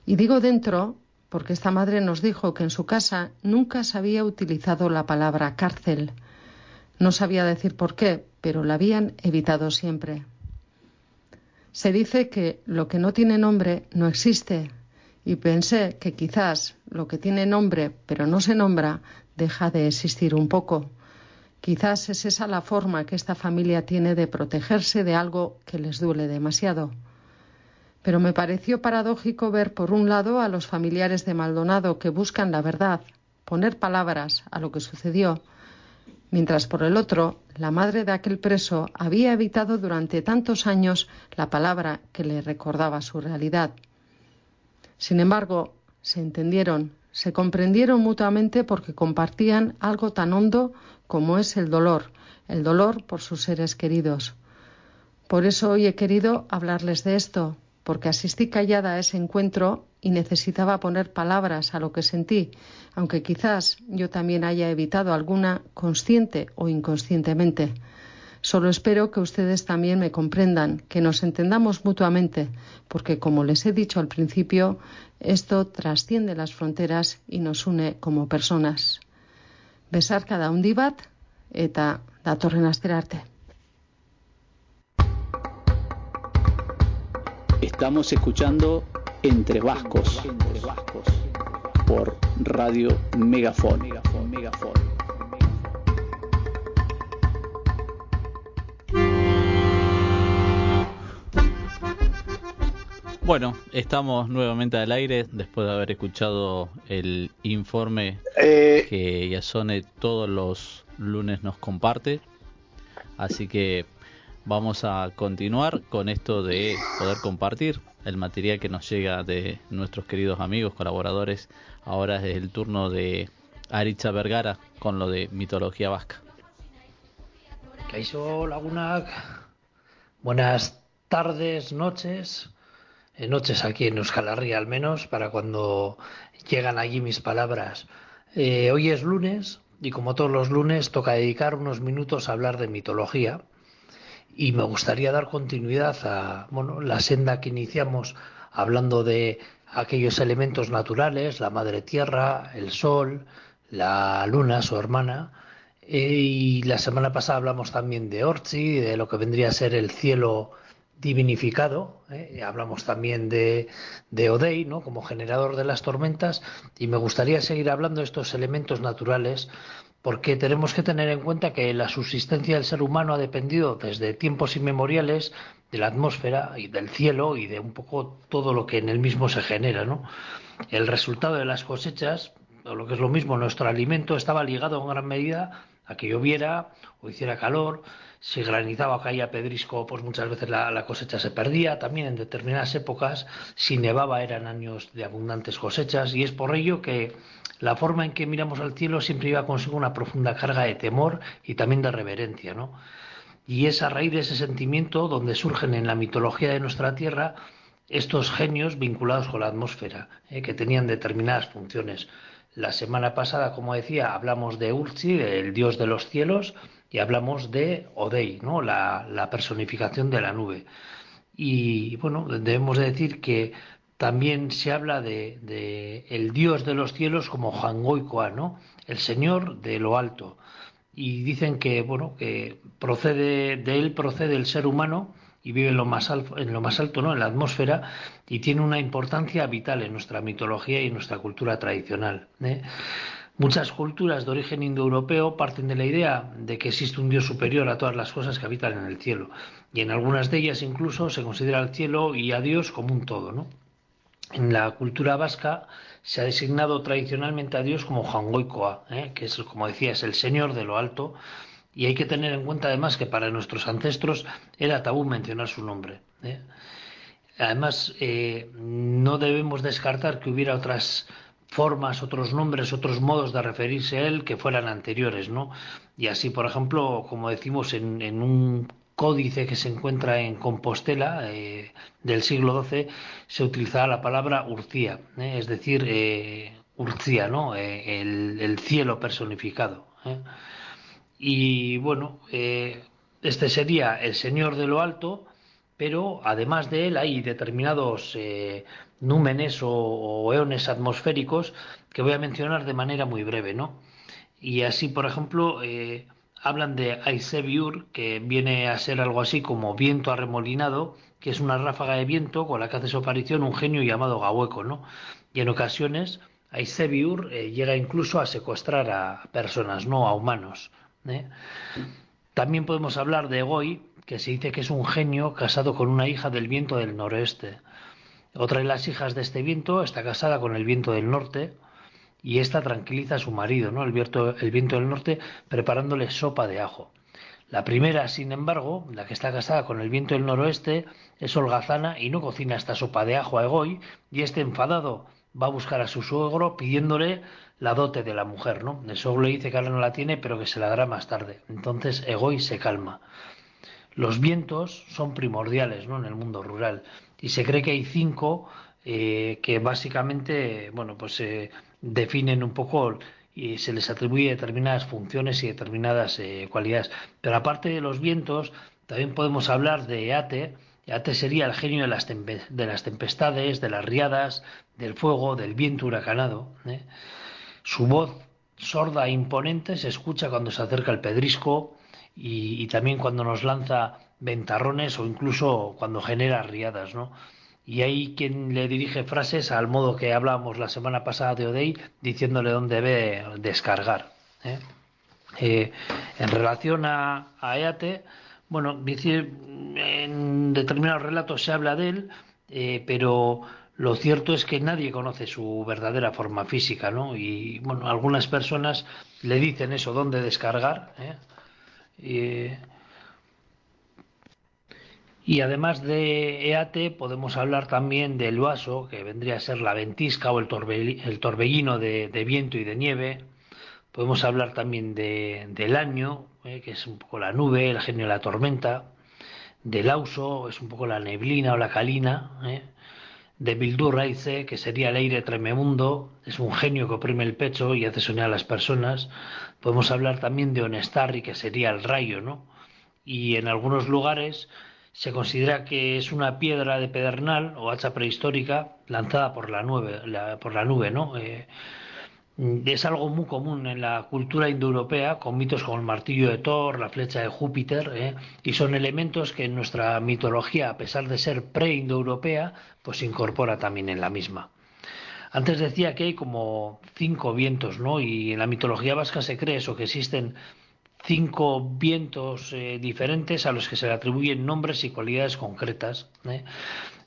Y digo dentro porque esta madre nos dijo que en su casa nunca se había utilizado la palabra cárcel. No sabía decir por qué, pero la habían evitado siempre. Se dice que lo que no tiene nombre no existe, y pensé que quizás lo que tiene nombre pero no se nombra deja de existir un poco. Quizás es esa la forma que esta familia tiene de protegerse de algo que les duele demasiado. Pero me pareció paradójico ver por un lado a los familiares de Maldonado que buscan la verdad, poner palabras a lo que sucedió, mientras por el otro la madre de aquel preso había evitado durante tantos años la palabra que le recordaba su realidad. Sin embargo, se entendieron, se comprendieron mutuamente porque compartían algo tan hondo como es el dolor, el dolor por sus seres queridos. Por eso hoy he querido hablarles de esto, porque asistí callada a ese encuentro y necesitaba poner palabras a lo que sentí, aunque quizás yo también haya evitado alguna consciente o inconscientemente. Solo espero que ustedes también me comprendan, que nos entendamos mutuamente, porque como les he dicho al principio, esto trasciende las fronteras y nos une como personas. Besar cada un divat eta datorren asterarte. Estamos escuchando Entre Vascos por Radio Megafon. Bueno, estamos nuevamente al aire después de haber escuchado el informe eh, que Yasone todos los lunes nos comparte. Así que vamos a continuar con esto de poder compartir el material que nos llega de nuestros queridos amigos, colaboradores. Ahora es el turno de Aritza Vergara con lo de mitología vasca. hizo Lagunac, buenas tardes, noches, eh, noches aquí en Euskal al menos, para cuando llegan allí mis palabras. Eh, hoy es lunes, y como todos los lunes toca dedicar unos minutos a hablar de mitología y me gustaría dar continuidad a bueno, la senda que iniciamos hablando de aquellos elementos naturales, la madre tierra, el sol, la luna, su hermana, y la semana pasada hablamos también de Orchi, de lo que vendría a ser el cielo divinificado. ¿eh? Hablamos también de, de Odei, ¿no? como generador de las tormentas, y me gustaría seguir hablando de estos elementos naturales, porque tenemos que tener en cuenta que la subsistencia del ser humano ha dependido desde tiempos inmemoriales de la atmósfera y del cielo y de un poco todo lo que en el mismo se genera. ¿no? El resultado de las cosechas, o lo que es lo mismo, nuestro alimento estaba ligado en gran medida a que lloviera o hiciera calor, si granizaba o caía pedrisco, pues muchas veces la, cosecha se perdía. También en determinadas épocas, si nevaba, eran años de abundantes cosechas. Y es por ello que la forma en que miramos al cielo siempre iba consigo una profunda carga de temor y también de reverencia, ¿no? Y es a raíz de ese sentimiento donde surgen en la mitología de nuestra tierra estos genios vinculados con la atmósfera, ¿eh? que tenían determinadas funciones. La semana pasada, como decía, hablamos de Urchi, el dios de los cielos, y hablamos de Odei, ¿no? la, personificación de la nube. Y bueno, debemos decir que también se habla de, el dios de los cielos como Hangoikoa, ¿no? el señor de lo alto. Y dicen que bueno, que procede de él procede el ser humano y vive en lo más alto, en lo más alto, ¿no? En la atmósfera y tiene una importancia vital en nuestra mitología y en nuestra cultura tradicional. ¿eh? Muchas culturas de origen indoeuropeo parten de la idea de que existe un Dios superior a todas las cosas que habitan en el cielo, y en algunas de ellas incluso se considera al cielo y a Dios como un todo, ¿no? En la cultura vasca se ha designado tradicionalmente a Dios como Jangoikoa, ¿eh? que es, como decía, es el Señor de lo alto, y hay que tener en cuenta además que para nuestros ancestros era tabú mencionar su nombre. ¿eh? Además, eh, no debemos descartar que hubiera otras formas, otros nombres, otros modos de referirse a él que fueran anteriores, ¿no? Y así, por ejemplo, como decimos en, un códice que se encuentra en Compostela eh, del siglo XII, se utilizaba la palabra urcía, ¿eh? es decir, eh, urcía, ¿no? Eh, el, el, cielo personificado. Y bueno, este sería el Señor de lo Alto, pero además de él hay determinados númenes o, eones atmosféricos que voy a mencionar de manera muy breve, ¿no? Y así, por ejemplo, hablan de Aisebiur, que viene a ser algo así como viento arremolinado, que es una ráfaga de viento con la que hace su aparición un genio llamado Gahueco, ¿no? Y en ocasiones Aisebiur eh, llega incluso a secuestrar a personas, no a humanos. También podemos hablar de Goy, que se dice que es un genio casado con una hija del viento del noroeste. Otra de las hijas de este viento está casada con el viento del norte y esta tranquiliza a su marido, ¿no? el, viento, el viento del norte, preparándole sopa de ajo. La primera, sin embargo, la que está casada con el viento del noroeste, es holgazana y no cocina esta sopa de ajo a Egoy, y este enfadado va a buscar a su suegro pidiéndole la dote de la mujer, ¿no? El suegro le dice que ahora no la tiene, pero que se la dará más tarde. Entonces Egoy se calma. Los vientos son primordiales ¿no? en el mundo rural y se cree que hay cinco eh, que básicamente bueno, pues, se definen un poco y se les atribuye determinadas funciones y determinadas eh, cualidades. Pero aparte de los vientos, también podemos hablar de Eate. Eate sería el genio de las, de las tempestades, de las riadas, del fuego, del viento huracanado. ¿eh? Su voz sorda e imponente se escucha cuando se acerca el pedrisco, y, también cuando nos lanza ventarrones o incluso cuando genera riadas, ¿no? Y hay quien le dirige frases al modo que hablábamos la semana pasada de Odey, diciéndole dónde debe descargar. ¿eh? Eh, en relación a, a Eate, bueno, dice, en determinados relatos se habla de él, eh, pero lo cierto es que nadie conoce su verdadera forma física, ¿no? Y bueno, algunas personas le dicen eso, dónde descargar, ¿eh? Y, además de EATE podemos hablar también del vaso, que vendría a ser la ventisca o el, torbellino de, viento y de nieve. Podemos hablar también del año, eh, que es un poco la nube, el genio de la tormenta. Del auso, es un poco la neblina o la calina. Eh. de Bildur Raize, que sería el aire trememundo, es un genio que oprime el pecho y hace soñar a las personas. Podemos hablar también de Onestarri, que sería el rayo, ¿no? Y en algunos lugares se considera que es una piedra de pedernal o hacha prehistórica lanzada por la nube, por la nube ¿no? Eh, es algo muy común en la cultura indoeuropea, con mitos como el martillo de Thor, la flecha de Júpiter, ¿eh? y son elementos que en nuestra mitología, a pesar de ser pre-indoeuropea, pues se incorpora también en la misma. Antes decía que hay como cinco vientos, ¿no? Y en la mitología vasca se cree eso, que existen cinco vientos eh, diferentes a los que se le atribuyen nombres y cualidades concretas. ¿eh?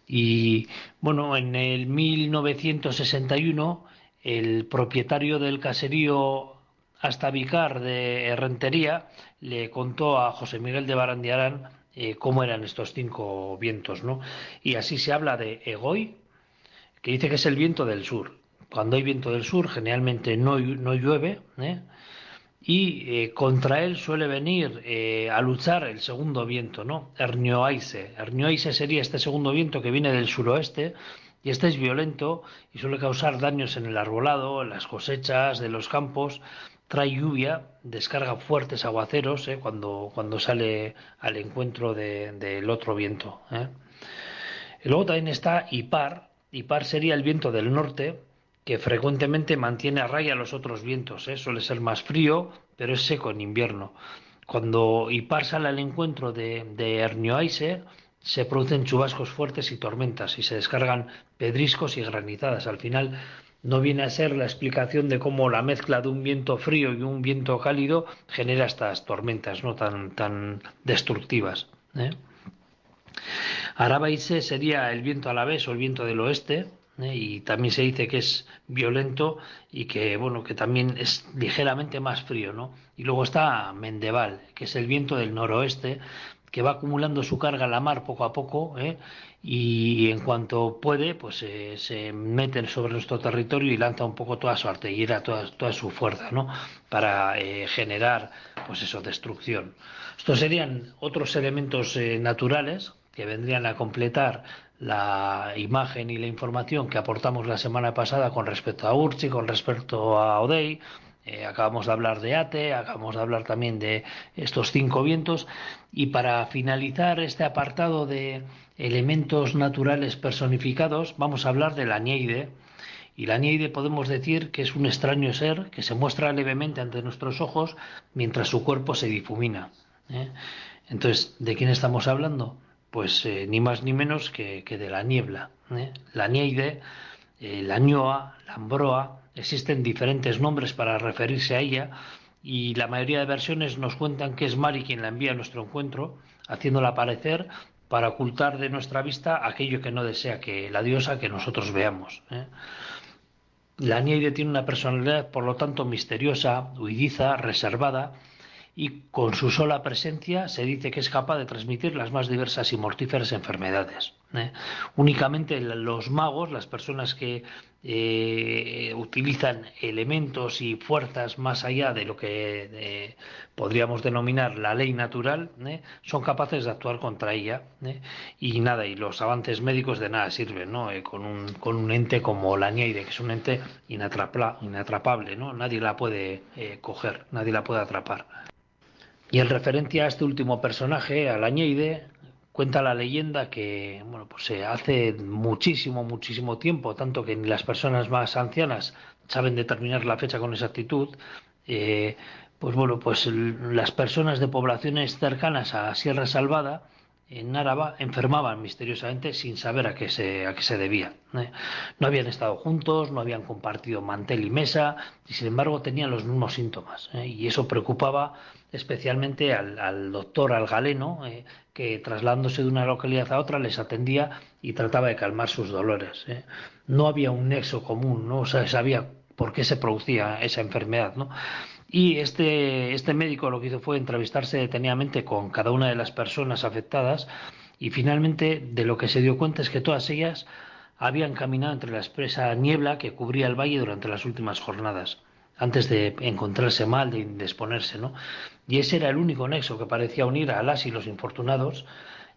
Y bueno, en el 1961 el propietario del caserío Astavicar de Rentería le contó a José Miguel de Barandiarán eh, cómo eran estos cinco vientos, ¿no? Y así se habla de Egoy, que dice que es el viento del sur. Cuando hay viento del sur, generalmente no, no llueve, ¿eh? Y eh, contra él suele venir eh, a luchar el segundo viento, ¿no? Ernioaise. Ernioaise sería este segundo viento que viene del suroeste y este es violento y suele causar daños en el arbolado, en las cosechas de los campos, trae lluvia, descarga fuertes aguaceros ¿eh? cuando, cuando sale al encuentro del otro viento. Y luego también está Ipar. Ipar sería el viento del norte, que frecuentemente mantiene a raya los otros vientos. ¿eh? Suele ser más frío, pero es seco en invierno. Cuando Ipar sale al encuentro de, de Ernioaise, se producen chubascos fuertes y tormentas y se descargan pedriscos y granizadas. Al final no viene a ser la explicación de cómo la mezcla de un viento frío y un viento cálido genera estas tormentas no tan, tan destructivas. ¿eh? Arabaise sería el viento a la vez o el viento del oeste. Y también se dice que es violento y que bueno que también es ligeramente más frío no y luego está Mendeval que es el viento del noroeste que va acumulando su carga a la mar poco a poco ¿eh? y en cuanto puede pues eh, se mete sobre nuestro territorio y lanza un poco toda su artillería toda, toda su fuerza no para generar pues eso destrucción. Estos serían otros elementos naturales que vendrían a completar la imagen y la información que aportamos la semana pasada con respecto a Urchi, con respecto a Odey. Eh, acabamos de hablar de ATE, acabamos de hablar también de estos cinco vientos. Y para finalizar este apartado de elementos naturales personificados, vamos a hablar de la. Y la Nieide podemos decir que es un extraño ser que se muestra levemente ante nuestros ojos mientras su cuerpo se difumina. ¿eh? Entonces, ¿de quién estamos hablando? Pues eh, ni más ni menos que, de la niebla. ¿eh? La nieide, eh, la ñoa, la ambroa, existen diferentes nombres para referirse a ella y la mayoría de versiones nos cuentan que es Mari quien la envía a nuestro encuentro, haciéndola aparecer para ocultar de nuestra vista aquello que no desea que la diosa que nosotros veamos. La Nieide tiene una personalidad, por lo tanto, misteriosa, huidiza, reservada, y con su sola presencia se dice que es capaz de transmitir las más diversas y mortíferas enfermedades. ¿eh? Únicamente los magos, las personas que eh, utilizan elementos y fuerzas más allá de lo que eh, podríamos denominar la ley natural, son capaces de actuar contra ella. Y nada, y los avances médicos de nada sirven, ¿no? con, un, con un ente como la Nieire, que es un ente inatrapable, nadie la puede coger, nadie la puede atrapar. Y en referencia a este último personaje, a la Ñeide, cuenta la leyenda que bueno, pues se hace muchísimo, muchísimo tiempo, tanto que ni las personas más ancianas saben determinar la fecha con exactitud, eh, pues bueno, pues las personas de poblaciones cercanas a Sierra Salvada en Áraba enfermaban misteriosamente sin saber a qué se, a qué se debía. ¿eh? No habían estado juntos, no habían compartido mantel y mesa, y sin embargo tenían los mismos síntomas. ¿eh? Y eso preocupaba especialmente al, doctor, al galeno, ¿eh? que trasladándose de una localidad a otra les atendía y trataba de calmar sus dolores. No había un nexo común, no o sabía por qué se producía esa enfermedad. ¿no? Y este, este médico lo que hizo fue entrevistarse detenidamente con cada una de las personas afectadas y finalmente de lo que se dio cuenta es que todas ellas habían caminado entre la espesa niebla que cubría el valle durante las últimas jornadas, antes de encontrarse mal, de indisponerse, ¿no? Y ese era el único nexo que parecía unir a las y los infortunados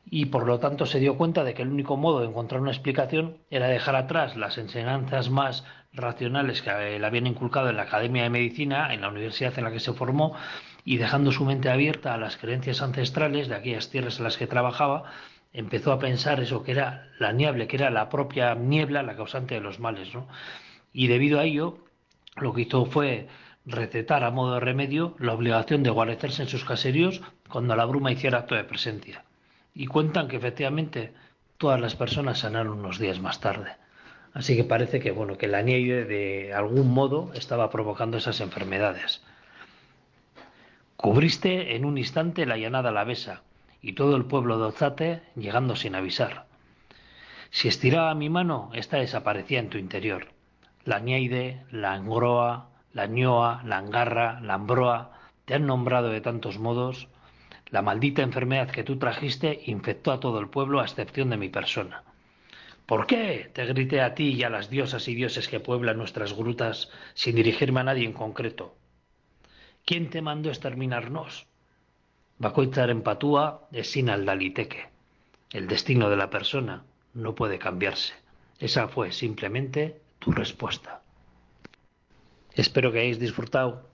y por lo tanto se dio cuenta de que el único modo de encontrar una explicación era dejar atrás las enseñanzas más racionales que le habían inculcado en la Academia de Medicina, en la universidad en la que se formó, y dejando su mente abierta a las creencias ancestrales de aquellas tierras en las que trabajaba, empezó a pensar eso que era la niebla, que era la propia niebla la causante de los males, ¿no? Y debido a ello, lo que hizo fue recetar a modo de remedio la obligación de guarecerse en sus caseríos cuando la bruma hiciera acto de presencia. Y cuentan que efectivamente todas las personas sanaron unos días más tarde. Así que parece que bueno, que la nieve de algún modo estaba provocando esas enfermedades. Cubriste en un instante la llanada alavesa y todo el pueblo de Ozate llegando sin avisar. Si estiraba mi mano, ésta desaparecía en tu interior. La Nieide, la Angroa, la ñoa, la angarra, la ambroa, te han nombrado de tantos modos. La maldita enfermedad que tú trajiste infectó a todo el pueblo a excepción de mi persona. ¿Por qué? te grité a ti y a las diosas y dioses que pueblan nuestras grutas sin dirigirme a nadie en concreto. ¿Quién te mandó exterminarnos? en patúa es sin aldaliteque. El destino de la persona no puede cambiarse. Esa fue simplemente tu respuesta. Espero que hayáis disfrutado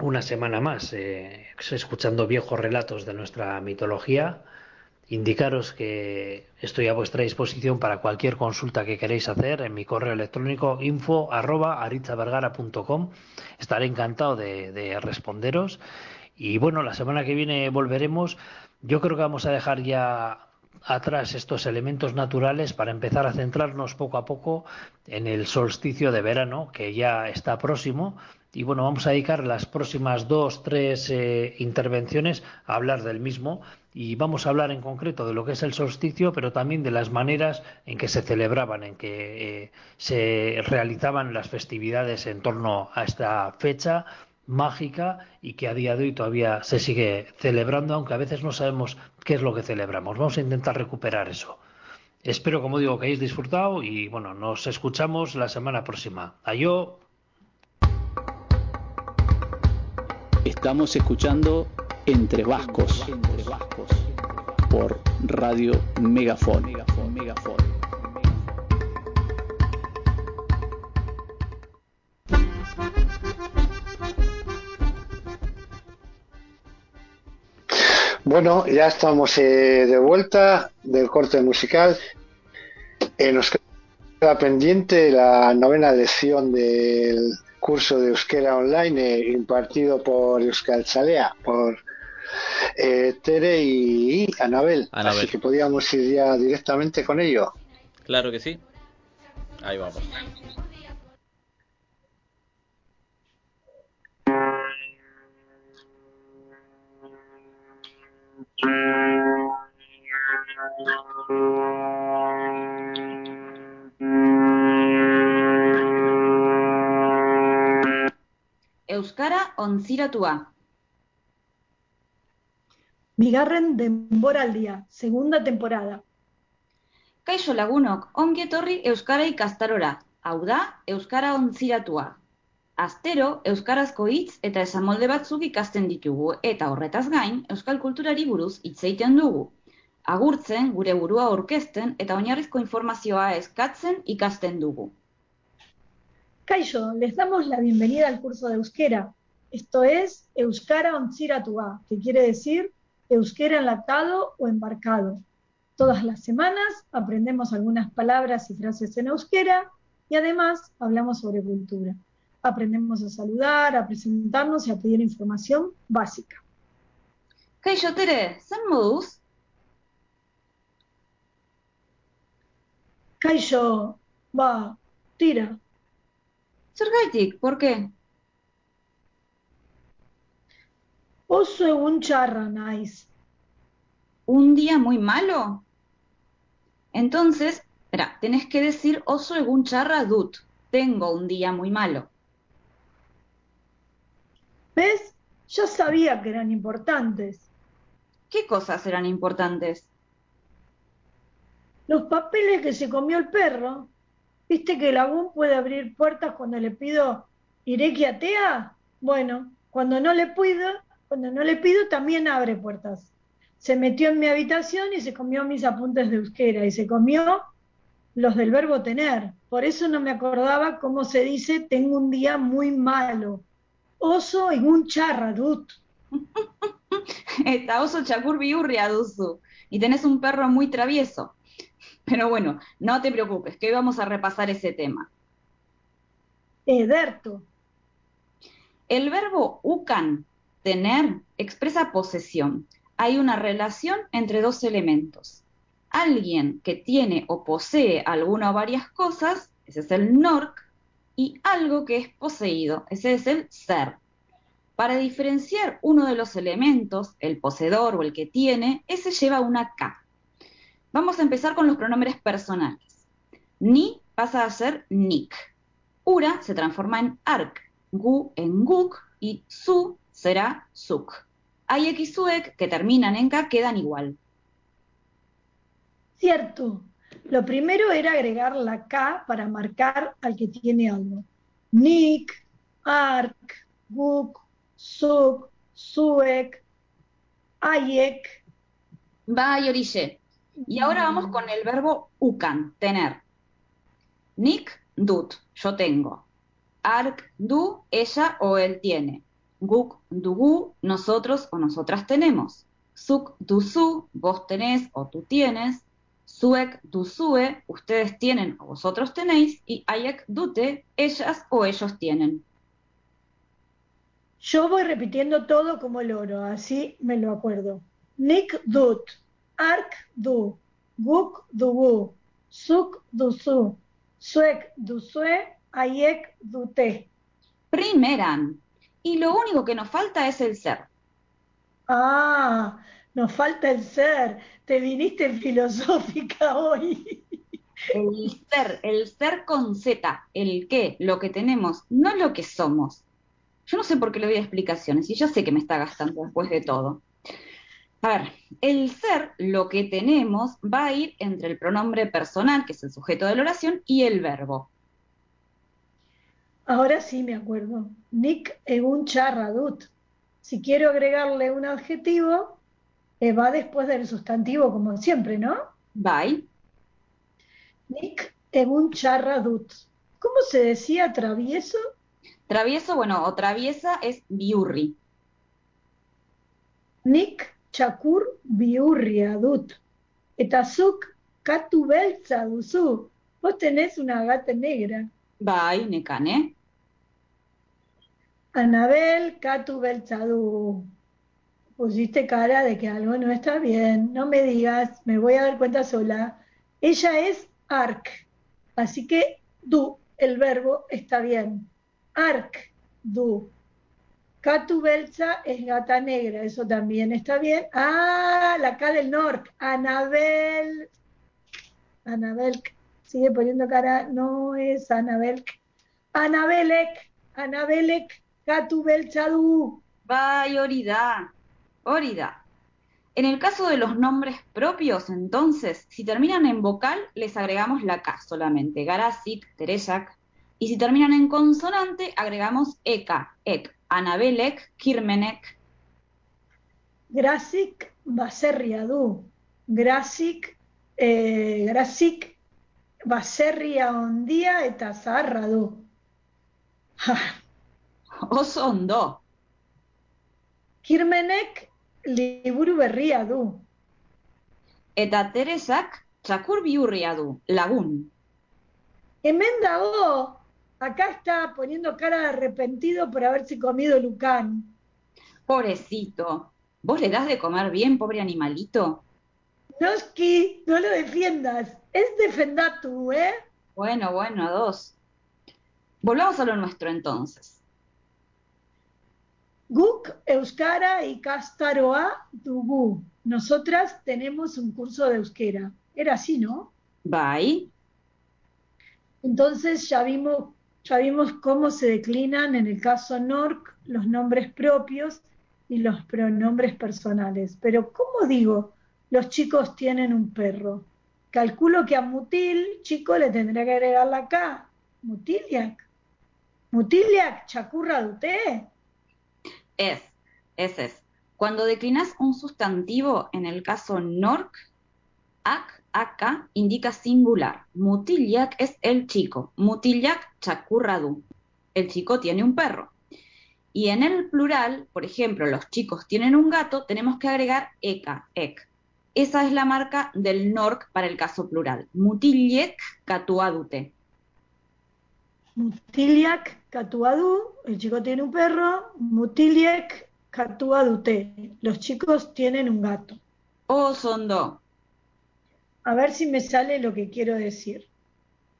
una semana más eh, escuchando viejos relatos de nuestra mitología indicaros que estoy a vuestra disposición para cualquier consulta que queréis hacer en mi correo electrónico info arroba Estaré encantado de responderos. Y bueno, la semana que viene volveremos. Yo creo que vamos a dejar ya atrás estos elementos naturales para empezar a centrarnos poco a poco en el solsticio de verano que ya está próximo y bueno, vamos a dedicar las próximas dos, tres eh, intervenciones a hablar del mismo y vamos a hablar en concreto de lo que es el solsticio, pero también de las maneras en que se celebraban, en que eh, se realizaban las festividades en torno a esta fecha mágica y que a día de hoy todavía se sigue celebrando, aunque a veces no sabemos qué es lo que celebramos. Vamos a intentar recuperar eso. Espero, como digo, que hayáis disfrutado y bueno, nos escuchamos la semana próxima. Adiós. Estamos escuchando Entre Vascos, por Radio Megafon. Bueno, ya estamos eh, de vuelta del corte musical. Eh, nos queda pendiente la novena lección del curso de euskera online eh, impartido por Euskal Chalea, por eh, Tere y, Anabel. Así que podíamos ir ya directamente con ello. Claro que sí. Ahí vamos. Euskara onziratua. Bigarren denboraldia, segunda temporada. Kaixo lagunok, ongi etorri Euskara ikastarora. Hau da, Euskara onziratua. Astero, Euskarazko hitz eta esamolde batzuk ikasten ditugu, eta horretaz gain, Euskal kulturari buruz hitz egiten dugu. Agurtzen, gure burua orkesten eta oinarrizko informazioa eskatzen ikasten dugu. Kaixo, les damos la bienvenida al curso de Euskera. Esto es Euskara Onziratua, que quiere decir Euskera enlatado o embarcado. Todas las semanas aprendemos algunas palabras y frases en Euskera y además hablamos sobre cultura. Aprendemos a saludar, a presentarnos y a pedir información básica. Kaixo Tere, zen moduz? Kaixo, va, tira, ¿por qué? Oso egun txarra naiz. ¿Un día muy malo? Entonces, espera, tenés que decir oso egun charra dut. Tengo un día muy malo. ¿Ves? Yo sabía que eran importantes. ¿Qué cosas eran importantes? Los papeles que se comió el perro. ¿Viste que el agún puede abrir puertas cuando le pido Ireki atea? Bueno, cuando no le pido, cuando no le pido también abre puertas. se metió en mi habitación y se comió mis apuntes de euskera y se comió los del verbo tener. Por eso no me acordaba cómo se dice tengo un día muy malo. Oso en un charradut. Está oso chakur biurria. Y tenés un perro muy travieso. Pero bueno, no te preocupes, que hoy vamos a repasar ese tema. Ederto. El verbo ucan, tener, expresa posesión. Hay una relación entre dos elementos. Alguien que tiene o posee alguna o varias cosas, ese es el nork, y algo que es poseído, ese es el ser. Para diferenciar uno de los elementos, el poseedor o el que tiene, ese lleva una K. Vamos a empezar con los pronombres personales. Ni pasa a ser Nick. Ura se transforma en ark, gu en guk y su será suk. Ayek y suek, que terminan en K, quedan igual. Cierto. Lo primero era agregar la K para marcar al que tiene algo. Nick, ark, guk, suk, suek, ayek. Va, Yorille. Y ahora vamos con el verbo ukan, tener. Nick, dut, yo tengo. Ark, du, ella o él tiene. Guk, dugu, nosotros o nosotras tenemos. Suk, du, su, vos tenés o tú tienes. Suek, du, sue, ustedes tienen o vosotros tenéis. Y ayek, dute, ellas o ellos tienen. Yo voy repitiendo todo como loro, así me lo acuerdo. Nick, dut. Ark, du. Guk, dugu. Suk, du, su. Suek, du, sue. Ayek, dute. Primeran. Y lo único que nos falta es el ser. Ah, nos falta el ser. Te viniste filosófica hoy. El ser, el ser con Z, el qué, lo que tenemos, no lo que somos. Yo no sé por qué le doy explicaciones y yo sé que me está gastando después de todo. A ver, el ser, lo que tenemos, va a ir entre el pronombre personal, que es el sujeto de la oración, y el verbo. Ahora sí me acuerdo. Nick un charradut. Si quiero agregarle un adjetivo, eh, va después del sustantivo, como siempre, ¿no? Bye. Nick un charradut. ¿Cómo se decía travieso? Travieso, bueno, o traviesa es biurri. Nick chakur biurri adut. Etazuk katu beltza duzu. Vos tenés una gata negra. Bai, nekane. Anabel Katu Belchadú. Pusiste cara de que algo no está bien. No me digas, me voy a dar cuenta sola. Ella es Ark. Así que du, el verbo, está bien. Ark, du. Katu Belcha es gata negra, eso también está bien. Ah, la K del norte. Anabel. Anabel sigue poniendo cara, no es Anabel. Anabelek, Anabelek, Katu Belchadú. Bye, Orida. Orida. En el caso de los nombres propios, entonces, si terminan en vocal, les agregamos la K solamente. Garasik, Teresak. Y si terminan en consonante, agregamos Eka, Ek, Anabelek, Kirmenek. Grasik, Baserriadú. Grasik, eh, Grasik, baserria ondia eta zaharra du. Oso ondo. Kirmenek liburu berria du. Eta Teresak txakur biurria du, lagun. Hemen dago, acá está poniendo cara de arrepentido por haberse comido Lucán. Pobrecito, ¿vos le das de comer bien, pobre animalito? Noski, no lo defiendas. Es defender tú, ¿eh? Bueno, bueno, a dos. Volvamos a lo nuestro entonces. Guk, Euskara y Castaroa, Dugu. Nosotras tenemos un curso de euskera. Era así, ¿no? Bye. Entonces ya vimos, ya vimos cómo se declinan en el caso NORC los nombres propios y los pronombres personales. Pero ¿cómo digo? Los chicos tienen un perro. Calculo que a Mutil, chico, le tendré que agregar la K. Mutiliak. Mutiliak, chacurra usted. Es, ese es. Cuando declinas un sustantivo, en el caso nork, ak, aka, indica singular. Mutiliak es el chico. Mutiliak chakurradu. El chico tiene un perro. Y en el plural, por ejemplo, los chicos tienen un gato, tenemos que agregar eka, ek. Esa es la marca del NORC para el caso plural. Mutiliek katuadute. Mutiliak katuadu, el chico tiene un perro. Mutiliek katuadute, los chicos tienen un gato. Oh, sondo. A ver si me sale lo que quiero decir.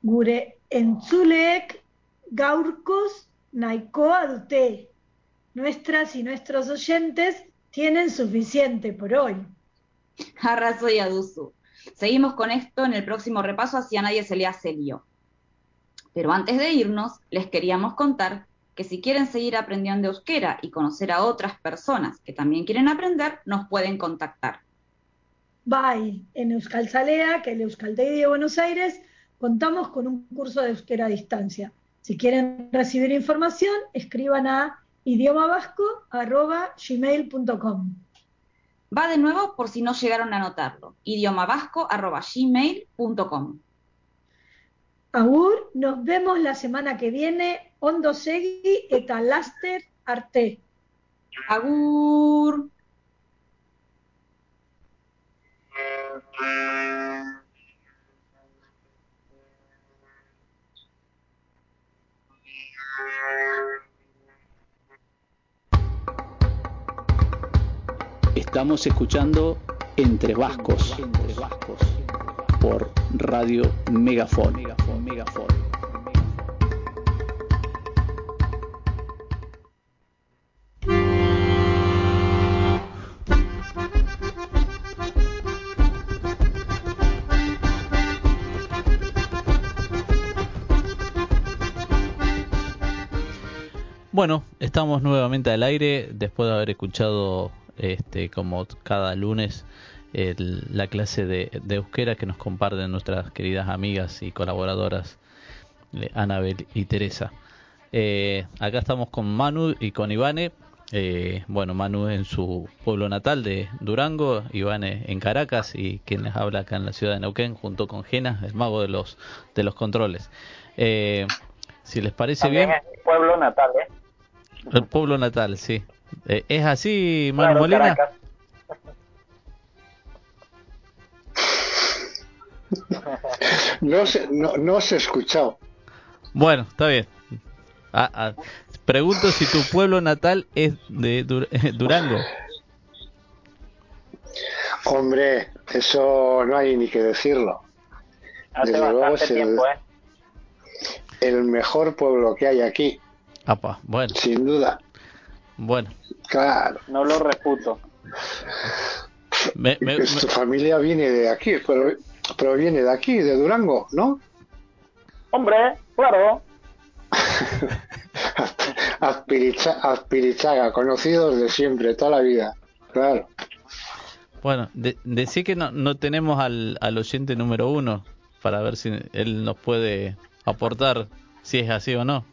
Gure entzulek gaurkos naikoa dute. Nuestras y nuestros oyentes tienen suficiente por hoy. Arraso y adusu. Seguimos con esto en el próximo repaso, así a nadie se le hace lío. Pero antes de irnos, les queríamos contar que si quieren seguir aprendiendo euskera y conocer a otras personas que también quieren aprender, nos pueden contactar. Bye. En Euskal Salea, que es el Euskaltegui de Buenos Aires, contamos con un curso de euskera a distancia. Si quieren recibir información, escriban a idiomavasco.gmail.com. Va de nuevo por si no llegaron a notarlo. idiomavasco.gmail.com. Agur, nos vemos la semana que viene. Ondo segi eta laster arte. Agur. Estamos escuchando Entre Vascos, por Radio Megafon. Bueno, estamos nuevamente al aire después de haber escuchado este, como cada lunes la clase de, euskera que nos comparten nuestras queridas amigas y colaboradoras eh, Anabel y Teresa. Eh, acá estamos con Manu y con Ivane. Eh, bueno, Manu en su pueblo natal de Durango, Ivane en Caracas y quien les habla acá en la ciudad de Neuquén junto con Gena, el mago de los de los controles. si les parece bien. pueblo natal, ¿eh? El pueblo natal, sí. Eh, ¿Es así, Manu Molina? No se, no, no se escuchado. Bueno, está bien. Ah, ah, pregunto si tu pueblo natal es de Durango. Hombre, eso no hay ni que decirlo. Hace Desde luego es el, tiempo, ¿eh? el mejor pueblo que hay aquí. Apa, bueno. Sin duda. Bueno. Claro. No lo reputo. Tu familia viene de aquí, pero, pero viene de aquí, de Durango, ¿no? Hombre, claro. Aspirichaga, conocidos de siempre, toda la vida, claro. Bueno, de, decir que no, no tenemos al, al oyente número uno para ver si él nos puede aportar si es así o no.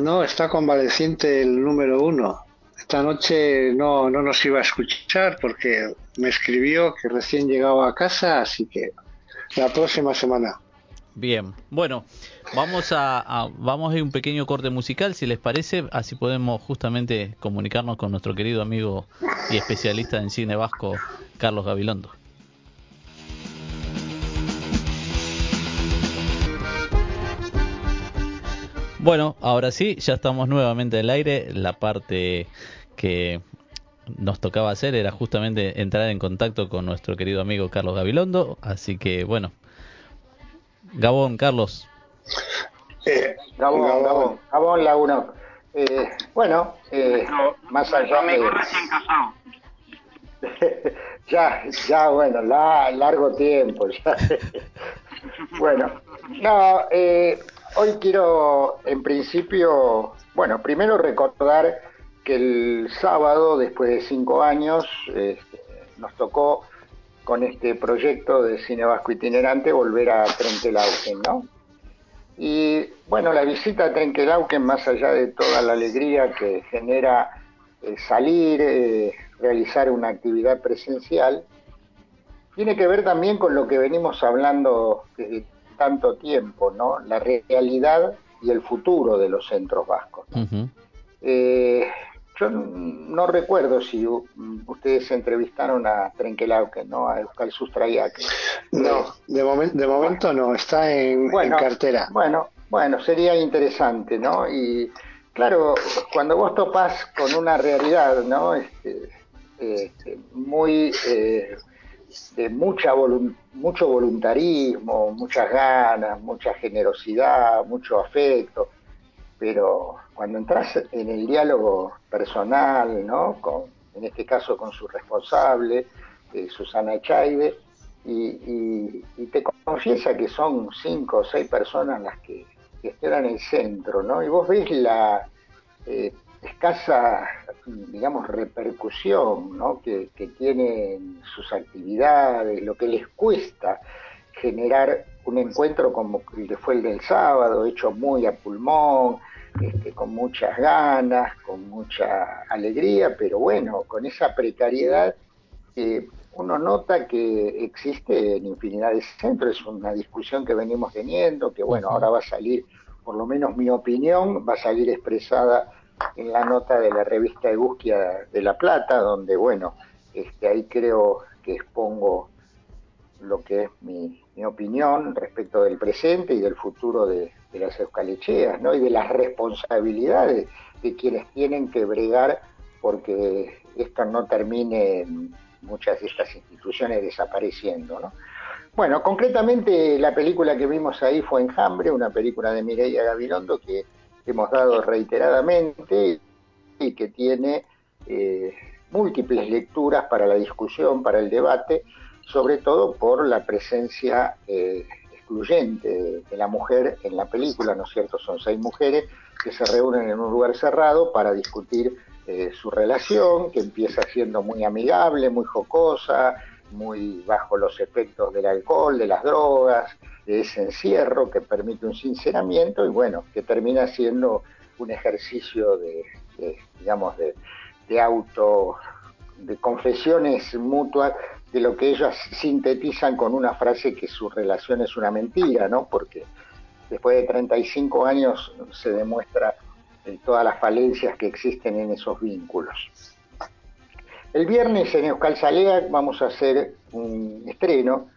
No, está convaleciente el número uno. Esta noche no, no nos iba a escuchar porque me escribió que recién llegaba a casa, así que la próxima semana. Bien, bueno, vamos a, vamos a un pequeño corte musical, si les parece, así podemos justamente comunicarnos con nuestro querido amigo y especialista en cine vasco, Carlos Gabilondo. Bueno, ahora sí, ya estamos nuevamente al aire. La parte que nos tocaba hacer era justamente entrar en contacto con nuestro querido amigo Carlos Gabilondo. Así que bueno, Gabón, Carlos. Eh, Gabón, Gabón, Gabón, Gabón Eh, bueno, eh, más allá de... ya, ya, bueno, la, largo tiempo. Ya. bueno, no, eh, hoy quiero, en principio, bueno, primero recordar que el sábado, después de cinco años, este, nos tocó con este proyecto de cine vasco itinerante volver a Trenquelauquen, ¿no? Y bueno, la visita a Trenquelauquen, más allá de toda la alegría que genera salir, realizar una actividad presencial, tiene que ver también con lo que venimos hablando desde tanto tiempo, ¿no? La realidad y el futuro de los centros vascos. Eh, yo no recuerdo si ustedes entrevistaron a Trenkelauke, ¿no? A Euskal Sustraiak. No, de, de momento no, está en, cartera. Bueno, bueno, sería interesante, ¿no? Y claro, cuando vos topás con una realidad, ¿no? Este, este, muy eh, de mucha mucho voluntarismo, muchas ganas, mucha generosidad, mucho afecto, pero cuando entras en el diálogo personal, ¿no? Con, en este caso con su responsable, eh, Susana Echaide, y, te confiesa que son cinco o seis personas las que, que en el centro, ¿no? Y vos ves la eh, escasa, digamos, repercusión ¿no? que, que tienen sus actividades, lo que les cuesta generar un encuentro como el que fue el del sábado, hecho muy a pulmón, este, con muchas ganas, con mucha alegría, pero bueno, con esa precariedad que uno nota que existe en infinidad de centros, es una discusión que venimos teniendo, que bueno, ahora va a salir, por lo menos mi opinión, va a salir expresada en la nota de la revista Egusquia de La Plata, donde, bueno, este, ahí creo que expongo lo que es mi, opinión respecto del presente y del futuro de, las eucalecheas, ¿no? Y de las responsabilidades de quienes tienen que bregar porque esto no termine en muchas de estas instituciones desapareciendo, ¿no? Bueno, concretamente la película que vimos ahí fue Enjambre, una película de Mireia Gabilondo que hemos dado reiteradamente y que tiene eh, múltiples lecturas para la discusión, para el debate, sobre todo por la presencia eh, excluyente de, la mujer en la película, ¿no es cierto? Son seis mujeres que se reúnen en un lugar cerrado para discutir eh, su relación, que empieza siendo muy amigable, muy jocosa, muy bajo los efectos del alcohol, de las drogas, de ese encierro que permite un sinceramiento y bueno, que termina siendo un ejercicio de, digamos, de, auto, de confesiones mutuas de lo que ellas sintetizan con una frase que su relación es una mentira, ¿no? Porque después de 35 años se demuestra eh, todas las falencias que existen en esos vínculos. El viernes en Euskal Salea vamos a hacer un estreno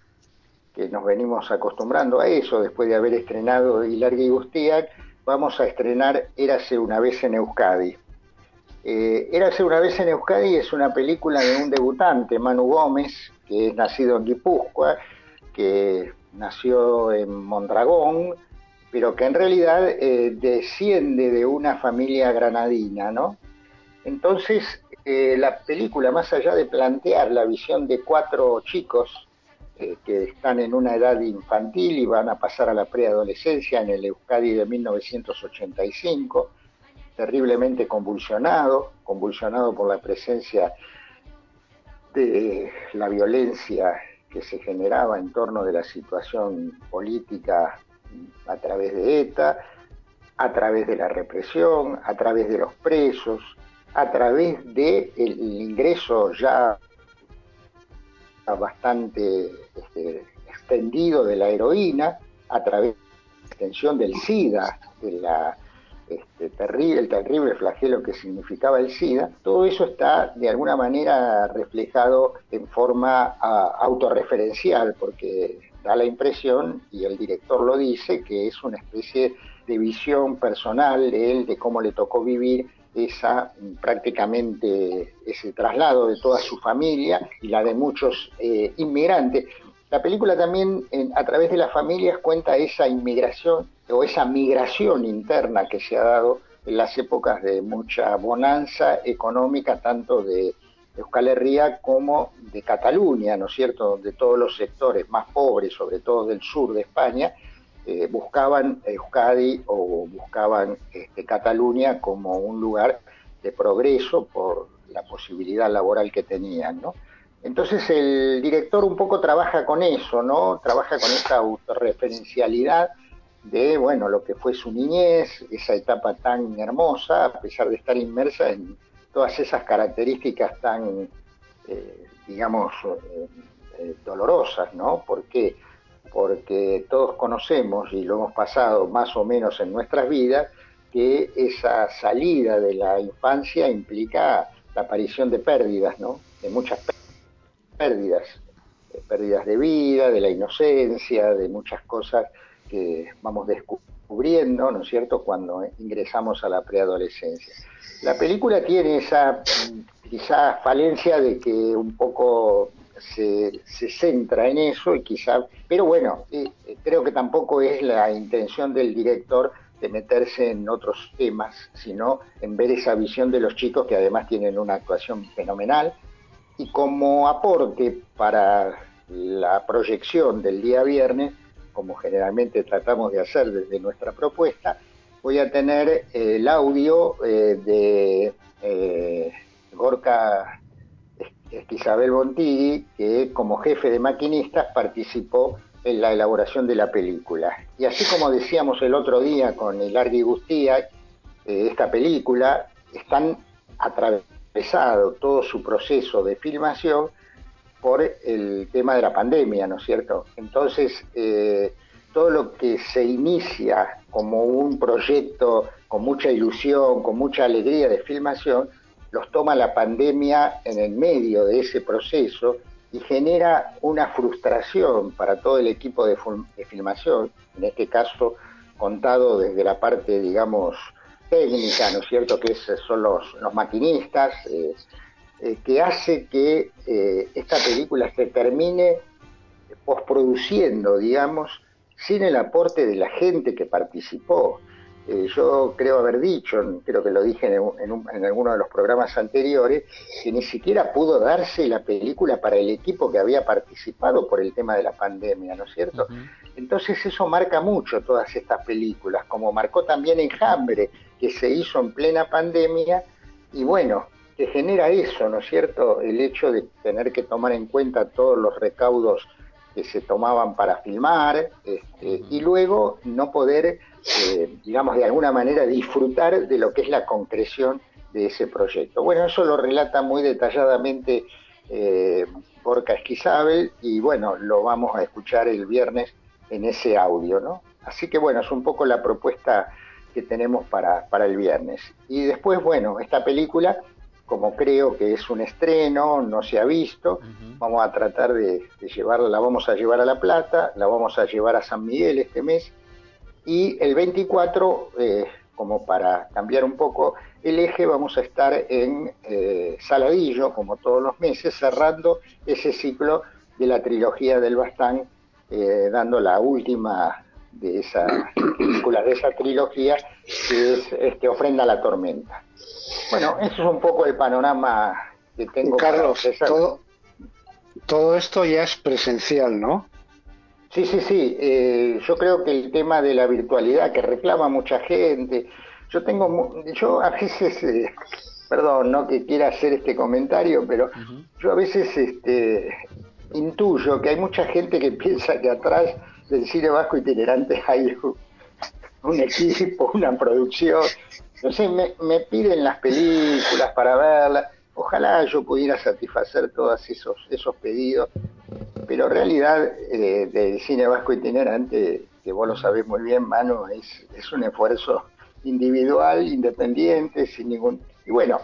que nos venimos acostumbrando a eso, después de haber estrenado Hilar y vamos a estrenar Érase una vez en Euskadi. Eh, Érase una vez en Euskadi es una película de un debutante, Manu Gómez, que es nacido en Guipúzcoa, que nació en Mondragón, pero que en realidad eh, desciende de una familia granadina, ¿no? Entonces, eh, la película, más allá de plantear la visión de cuatro chicos eh, que están en una edad infantil y van a pasar a la preadolescencia en el Euskadi de 1985, terriblemente convulsionado, convulsionado por la presencia de la violencia que se generaba en torno de la situación política a través de ETA, a través de la represión, a través de los presos, a través del ingreso ya bastante este, extendido de la heroína a través de la extensión del SIDA, de la este, terrible, el terrible flagelo que significaba el SIDA, todo eso está de alguna manera reflejado en forma autorreferencial, porque da la impresión, y el director lo dice, que es una especie de visión personal de él, de cómo le tocó vivir esa prácticamente ese traslado de toda su familia y la de muchos eh, inmigrantes. La película también a través de las familias cuenta esa inmigración o esa migración interna que se ha dado en las épocas de mucha bonanza económica, tanto de Euskal Herria como de Cataluña, ¿no es cierto?, donde todos los sectores más pobres, sobre todo del sur de España, eh, buscaban Euskadi o buscaban este, Cataluña como un lugar de progreso por la posibilidad laboral que tenían, ¿no? Entonces el director un poco trabaja con eso, ¿no? Trabaja con esa autorreferencialidad de, bueno, lo que fue su niñez, esa etapa tan hermosa, a pesar de estar inmersa en, todas esas características tan, eh, digamos, eh, dolorosas, ¿no? ¿Por qué? Porque todos conocemos y lo hemos pasado más o menos en nuestras vidas, que esa salida de la infancia implica la aparición de pérdidas, ¿no? De muchas pérdidas, pérdidas de vida, de la inocencia, de muchas cosas que vamos descubriendo, ¿no es cierto?, cuando ingresamos a la preadolescencia. La película tiene esa quizá falencia de que un poco se, centra en eso y quizá, pero bueno, eh, creo que tampoco es la intención del director de meterse en otros temas, sino en ver esa visión de los chicos que además tienen una actuación fenomenal y como aporte para la proyección del día viernes, como generalmente tratamos de hacer desde nuestra propuesta, voy a tener el audio eh, de eh, Gorka Isabel Bontigui, que como jefe de maquinistas participó en la elaboración de la película. Y así como decíamos el otro día con el Argui Gustía, eh, esta película están atravesado todo su proceso de filmación por el tema de la pandemia, ¿no es cierto? Entonces, eh, todo lo que se inicia como un proyecto con mucha ilusión, con mucha alegría de filmación, los toma la pandemia en el medio de ese proceso y genera una frustración para todo el equipo de, filmación, en este caso contado desde la parte, digamos, técnica, ¿no es cierto?, que son los, maquinistas, eh, que hace que eh, esta película se termine posproduciendo, digamos, sin el aporte de la gente que participó. Eh, yo creo haber dicho, creo que lo dije en, alguno de los programas anteriores, que ni siquiera pudo darse la película para el equipo que había participado por el tema de la pandemia, ¿no es cierto? Entonces eso marca mucho todas estas películas, como marcó también Enjambre, que se hizo en plena pandemia, y bueno, que genera eso, ¿no es cierto? El hecho de tener que tomar en cuenta todos los recaudos que se tomaban para filmar este, y luego no poder, eh, digamos, de alguna manera disfrutar de lo que es la concreción de ese proyecto. Bueno, eso lo relata muy detalladamente eh, Borca Esquizabel y bueno, lo vamos a escuchar el viernes en ese audio, ¿no? Así que bueno, es un poco la propuesta que tenemos para, para el viernes. Y después, bueno, esta película como creo que es un estreno, no se ha visto, vamos a tratar de, llevarla, la vamos a llevar a La Plata, la vamos a llevar a San Miguel este mes, y el 24, eh, como para cambiar un poco el eje, vamos a estar en eh, Saladillo, como todos los meses, cerrando ese ciclo de la trilogía del Bastán, eh, dando la última de esa película, de esa trilogía, que es este, Ofrenda a la Tormenta. Bueno, eso es un poco el panorama que tengo. Carlos, todo, todo esto ya es presencial, ¿no? Sí, sí, sí. Eh, yo creo que el tema de la virtualidad que reclama mucha gente, yo tengo, yo a veces, eh, perdón, no que quiera hacer este comentario, pero yo a veces este, intuyo que hay mucha gente que piensa que atrás del cine vasco itinerante hay un equipo, una producción, no sé, me, me piden las películas para verlas. Ojalá yo pudiera satisfacer todos esos, esos pedidos, pero en realidad eh, del cine vasco itinerante, que vos lo sabés muy bien, mano, es, es un esfuerzo individual, independiente, sin ningún... Y bueno,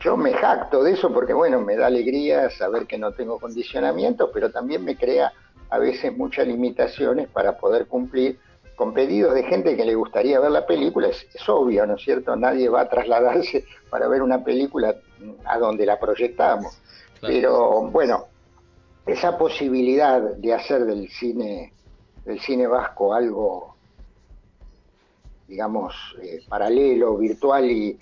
yo me jacto de eso porque, bueno, me da alegría saber que no tengo condicionamientos, pero también me crea a veces muchas limitaciones para poder cumplir con pedidos de gente que le gustaría ver la película, es, obvio, ¿no es cierto? Nadie va a trasladarse para ver una película a donde la proyectamos. Pero bueno, esa posibilidad de hacer del cine, del cine vasco algo, digamos, eh, paralelo, virtual y,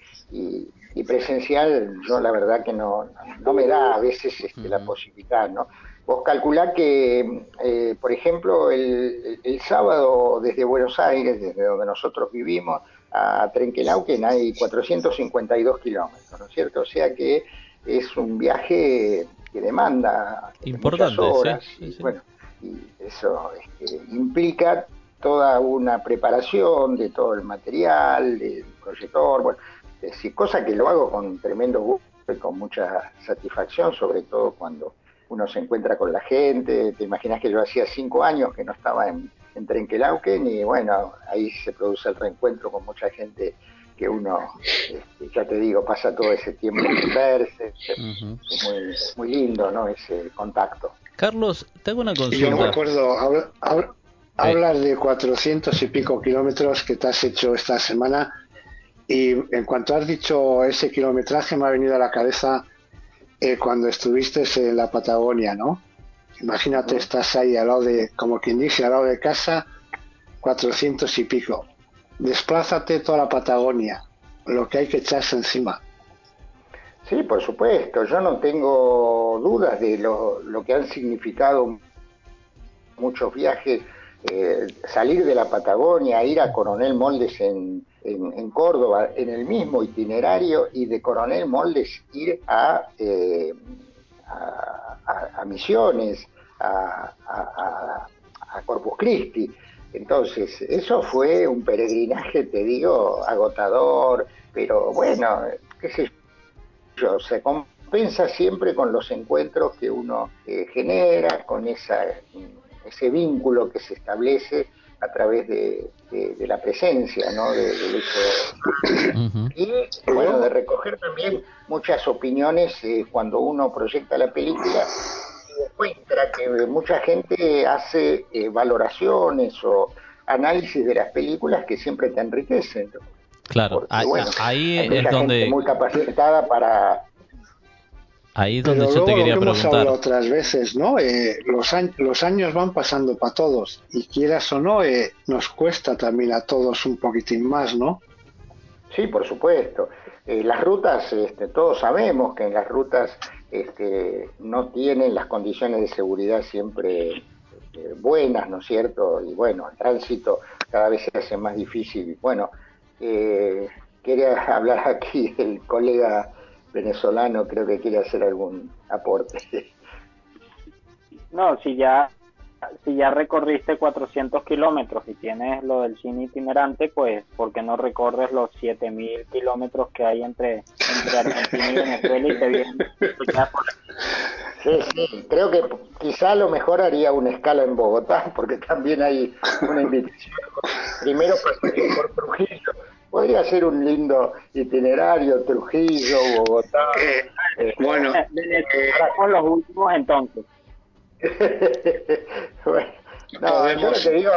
presencial, yo la verdad que no, no me da a veces este, la posibilidad, ¿no? Vos calculá que, eh, por ejemplo, el, sábado desde Buenos Aires, desde donde nosotros vivimos, a Trenquelauquen hay 452 kilómetros, ¿no es cierto? O sea que es un viaje que demanda Importante, muchas horas. y, Bueno, y eso este, implica toda una preparación de todo el material, del proyector, bueno, decir, cosa que lo hago con tremendo gusto y con mucha satisfacción, sobre todo cuando uno se encuentra con la gente. Te imaginas que yo hacía cinco años que no estaba en, en Trenquelauquen y bueno, ahí se produce el reencuentro con mucha gente que uno, este, ya te digo, pasa todo ese tiempo sin verse. Es muy, lindo, ¿no? Ese contacto. Carlos, tengo una consulta. Yo me acuerdo hablar de 400 y pico kilómetros que te has hecho esta semana y en cuanto has dicho ese kilometraje me ha venido a la cabeza eh, cuando estuviste en la Patagonia, ¿no? Imagínate, estás ahí al lado de, como quien dice, al lado de casa, 400 y pico. Desplázate toda la Patagonia, lo que hay que echarse encima. Sí, por supuesto, yo no tengo dudas de lo, que han significado muchos viajes, eh, salir de la Patagonia, ir a Coronel Moldes en, en, Córdoba, en el mismo itinerario, y de Coronel Moldes ir a, eh, a, Misiones, a, a, Corpus Christi. Entonces, eso fue un peregrinaje, te digo, agotador, pero bueno, qué sé yo, se compensa siempre con los encuentros que uno eh, genera, con esa, ese vínculo que se establece a través de, la presencia, ¿no? del hecho. Y bueno, de recoger también muchas opiniones eh, cuando uno proyecta la película muestra que mucha gente hace eh, valoraciones o análisis de las películas que siempre te enriquecen. Claro, ahí, es donde... Muy capacitada para... Ahí es donde yo te quería preguntar. Hemos hablado otras veces, ¿no? Eh, los, años, los años van pasando para todos y quieras o no, eh, nos cuesta también a todos un poquitín más, ¿no? Sí, por supuesto. las rutas, este, todos sabemos que en las rutas este, no tienen las condiciones de seguridad siempre este, buenas, ¿no es cierto? Y bueno, el tránsito cada vez se hace más difícil. Bueno, eh, quería hablar aquí el colega venezolano, creo que quiere hacer algún aporte. No, si ya si ya recorriste 400 kilómetros y tienes lo del cine itinerante, pues ¿por qué no recorres los 7000 kilómetros que hay entre, entre Argentina y Venezuela y te vienes? Sí, sí, creo que quizá lo mejor haría una escala en Bogotá, porque también hay una invitación. Primero pasaría por Trujillo. Podría ser un lindo itinerario, Trujillo, Bogotá. Eh, bueno, eh, con los últimos entonces. bueno, no, yo lo que digo,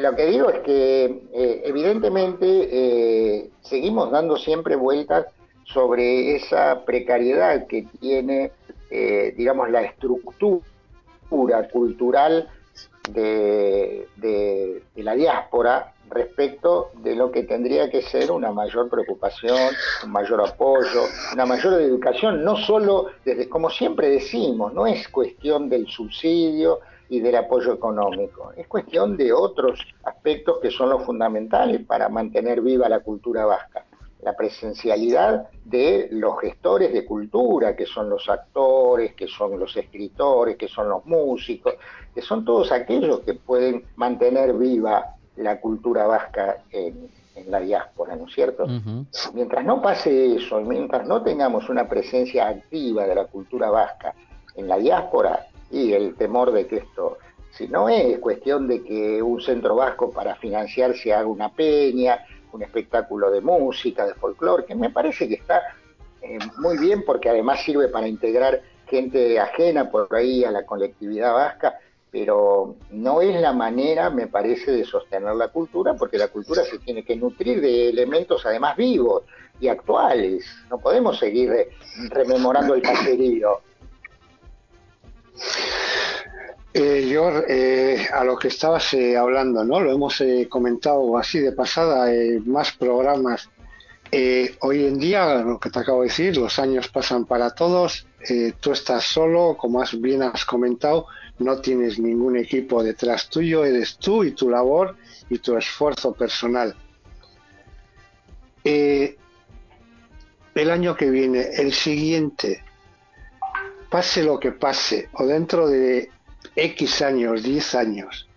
lo que digo es que eh, evidentemente eh, seguimos dando siempre vueltas sobre esa precariedad que tiene, eh, digamos, la estructura cultural de, de, la diáspora respecto de lo que tendría que ser una mayor preocupación, un mayor apoyo, una mayor educación, no solo desde, como siempre decimos, no es cuestión del subsidio y del apoyo económico, es cuestión de otros aspectos que son los fundamentales para mantener viva la cultura vasca. La presencialidad de los gestores de cultura, que son los actores, que son los escritores, que son los músicos, que son todos aquellos que pueden mantener viva la cultura vasca en, la diáspora, ¿no es cierto? Mientras no pase eso, mientras no tengamos una presencia activa de la cultura vasca en la diáspora, y el temor de que esto, si no es cuestión de que un centro vasco para financiarse haga una peña, un espectáculo de música, de folclore, que me parece que está eh, muy bien porque además sirve para integrar gente ajena por ahí a la colectividad vasca, pero no es la manera, me parece, de sostener la cultura, porque la cultura se tiene que nutrir de elementos además vivos y actuales. No podemos seguir eh, rememorando el caserío. Eh, yo, eh, a lo que estabas eh, hablando, ¿no? Lo hemos comentado así de pasada en más programas. hoy en día, lo que te acabo de decir, los años pasan para todos. tú estás solo, como has, bien has comentado, no tienes ningún equipo detrás tuyo, eres tú y tu labor y tu esfuerzo personal. el año que viene, el siguiente, pase lo que pase, o dentro de X años, 10 años,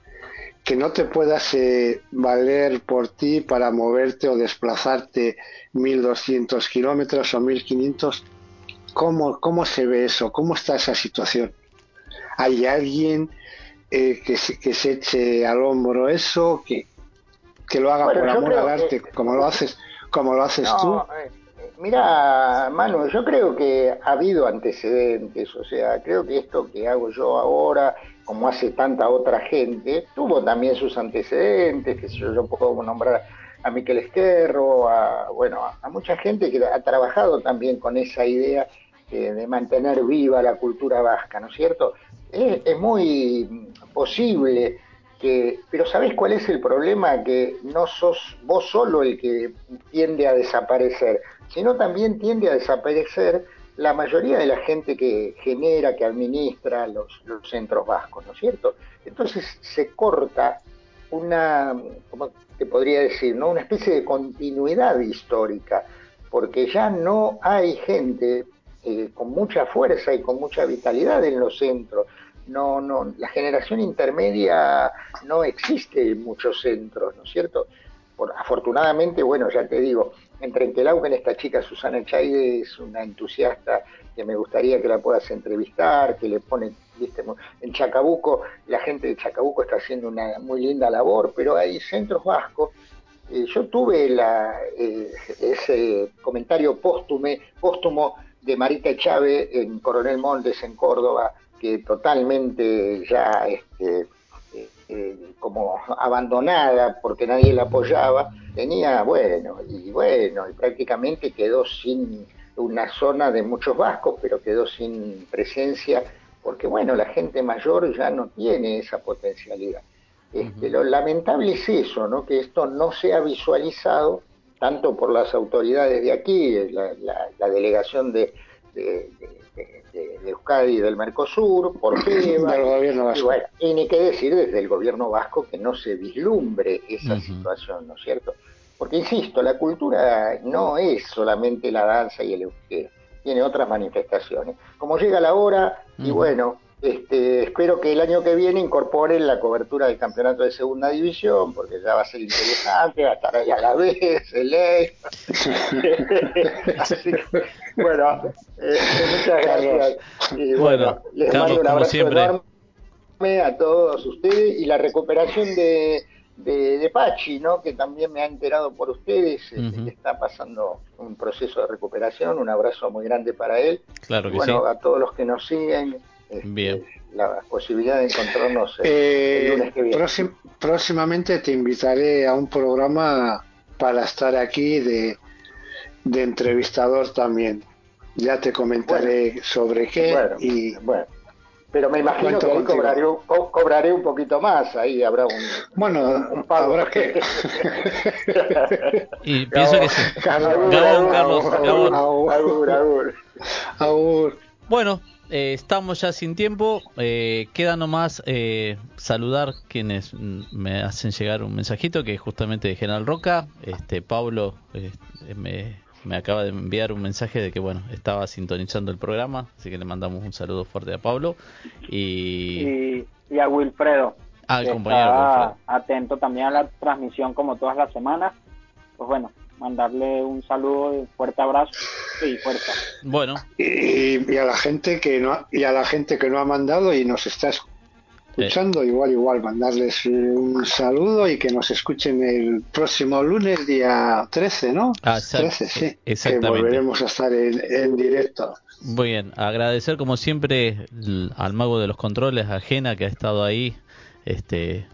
que no te puedas eh, valer por ti para moverte o desplazarte 1200 kilómetros o 1500. ¿Cómo, ¿Cómo se ve eso? ¿Cómo está esa situación? ¿Hay alguien eh, que, se, que se eche al hombro eso, que, que lo haga por amor al arte, como lo haces, como lo haces tú? Eh, mira, Manu, yo creo que ha habido antecedentes, o sea, creo que esto que hago yo ahora como hace tanta otra gente, tuvo también sus antecedentes, que yo, yo puedo nombrar a Miquel Esquerro, a, bueno, a, mucha gente que ha trabajado también con esa idea de mantener viva la cultura vasca, ¿no es cierto? Es, muy posible que, pero ¿sabés cuál es el problema? Que no sos vos solo el que tiende a desaparecer, sino también tiende a desaparecer la mayoría de la gente que genera, que administra los, centros vascos, ¿no es cierto? Entonces se corta una, ¿cómo te podría decir? ¿no? Una especie de continuidad histórica, porque ya no hay gente eh, con mucha fuerza y con mucha vitalidad en los centros. No, no, la generación intermedia no existe en muchos centros, ¿no es cierto? Por, afortunadamente, bueno, ya te digo, en esta chica Susana Chaide es una entusiasta que me gustaría que la puedas entrevistar, que le pone, viste, en Chacabuco, la gente de Chacabuco está haciendo una muy linda labor, pero hay centros vascos. Eh, yo tuve la, eh, ese comentario póstume, póstumo de Marita Chávez en Coronel Montes, en Córdoba, que totalmente ya este, eh, como abandonada porque nadie la apoyaba, tenía, bueno, y bueno, y prácticamente quedó sin una zona de muchos vascos, pero quedó sin presencia, porque bueno, la gente mayor ya no tiene esa potencialidad. Este, Lo lamentable es eso, ¿no? que esto no se ha visualizado tanto por las autoridades de aquí, la, delegación de, de, Euskadi y del Mercosur, por FEBA, y, ni qué decir desde el gobierno vasco que no se vislumbre esa situación, ¿no es cierto? Porque, insisto, la cultura no es solamente la danza y el euskera, tiene otras manifestaciones. Como llega la hora, y bueno, este, espero que el año que viene incorporen la cobertura del campeonato de segunda división, porque ya va a ser interesante, va a estar ahí a la vez, el ley. bueno, eh, muchas gracias. Y bueno, les mando un abrazo enorme a todos ustedes y la recuperación de, de, Pachi, ¿no? que también me ha enterado por ustedes, este, que está pasando un proceso de recuperación. Un abrazo muy grande para él. Claro que bueno, a todos los que nos siguen este, Bien. la posibilidad de encontrarnos el, eh, lunes que viene. próximamente te invitaré a un programa para estar aquí de, de entrevistador también. Ya te comentaré sobre qué y bueno. Pero me imagino que ahí cobraré, cobraré, un poquito más, ahí habrá un, bueno, un pago. Habrá que... y pienso que sí. Carlos, Carlos, Bueno, eh, estamos ya sin tiempo. Eh, queda nomás eh, saludar quienes me hacen llegar un mensajito que es justamente de General Roca. Este Pablo eh, me, acaba de enviar un mensaje de que bueno estaba sintonizando el programa, así que le mandamos un saludo fuerte a Pablo y, y, a Wilfredo. Al compañero Atento también a la transmisión como todas las semanas. Pues bueno, mandarle un saludo, un fuerte abrazo y fuerza. Bueno. Y, a la gente que no y a la gente que no ha mandado y nos está escuchando, igual igual mandarles un saludo y que nos escuchen el próximo lunes día 13, ¿no? Ah, 13, sí. Exactamente. Que volveremos a estar en, directo. Muy bien, agradecer como siempre al mago de los controles, a Jena que ha estado ahí, este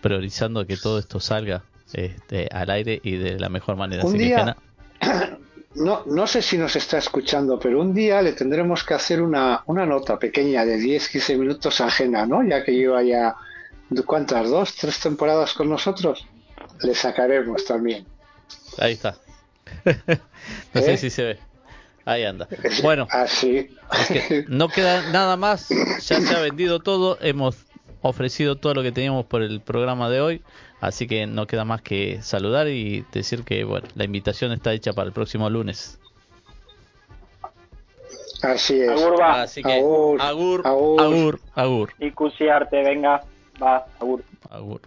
priorizando que todo esto salga este, al aire y de la mejor manera. Un día, no, no sé si nos está escuchando, pero un día le tendremos que hacer una, una nota pequeña de 10-15 minutos ajena, ¿no? Ya que lleva ya, ¿cuántas? ¿Dos? ¿Tres temporadas con nosotros? Le sacaremos también. Ahí está. no sé ¿Eh? si se ve. Ahí anda. Bueno, así. no queda nada más. Ya se ha vendido todo. Hemos ofrecido todo lo que teníamos por el programa de hoy. Así que no queda más que saludar y decir que bueno, la invitación está hecha para el próximo lunes. Así es. Agur Así que agur, agur, agur, agur. Y cusiarte, venga. Va, agur. Agur.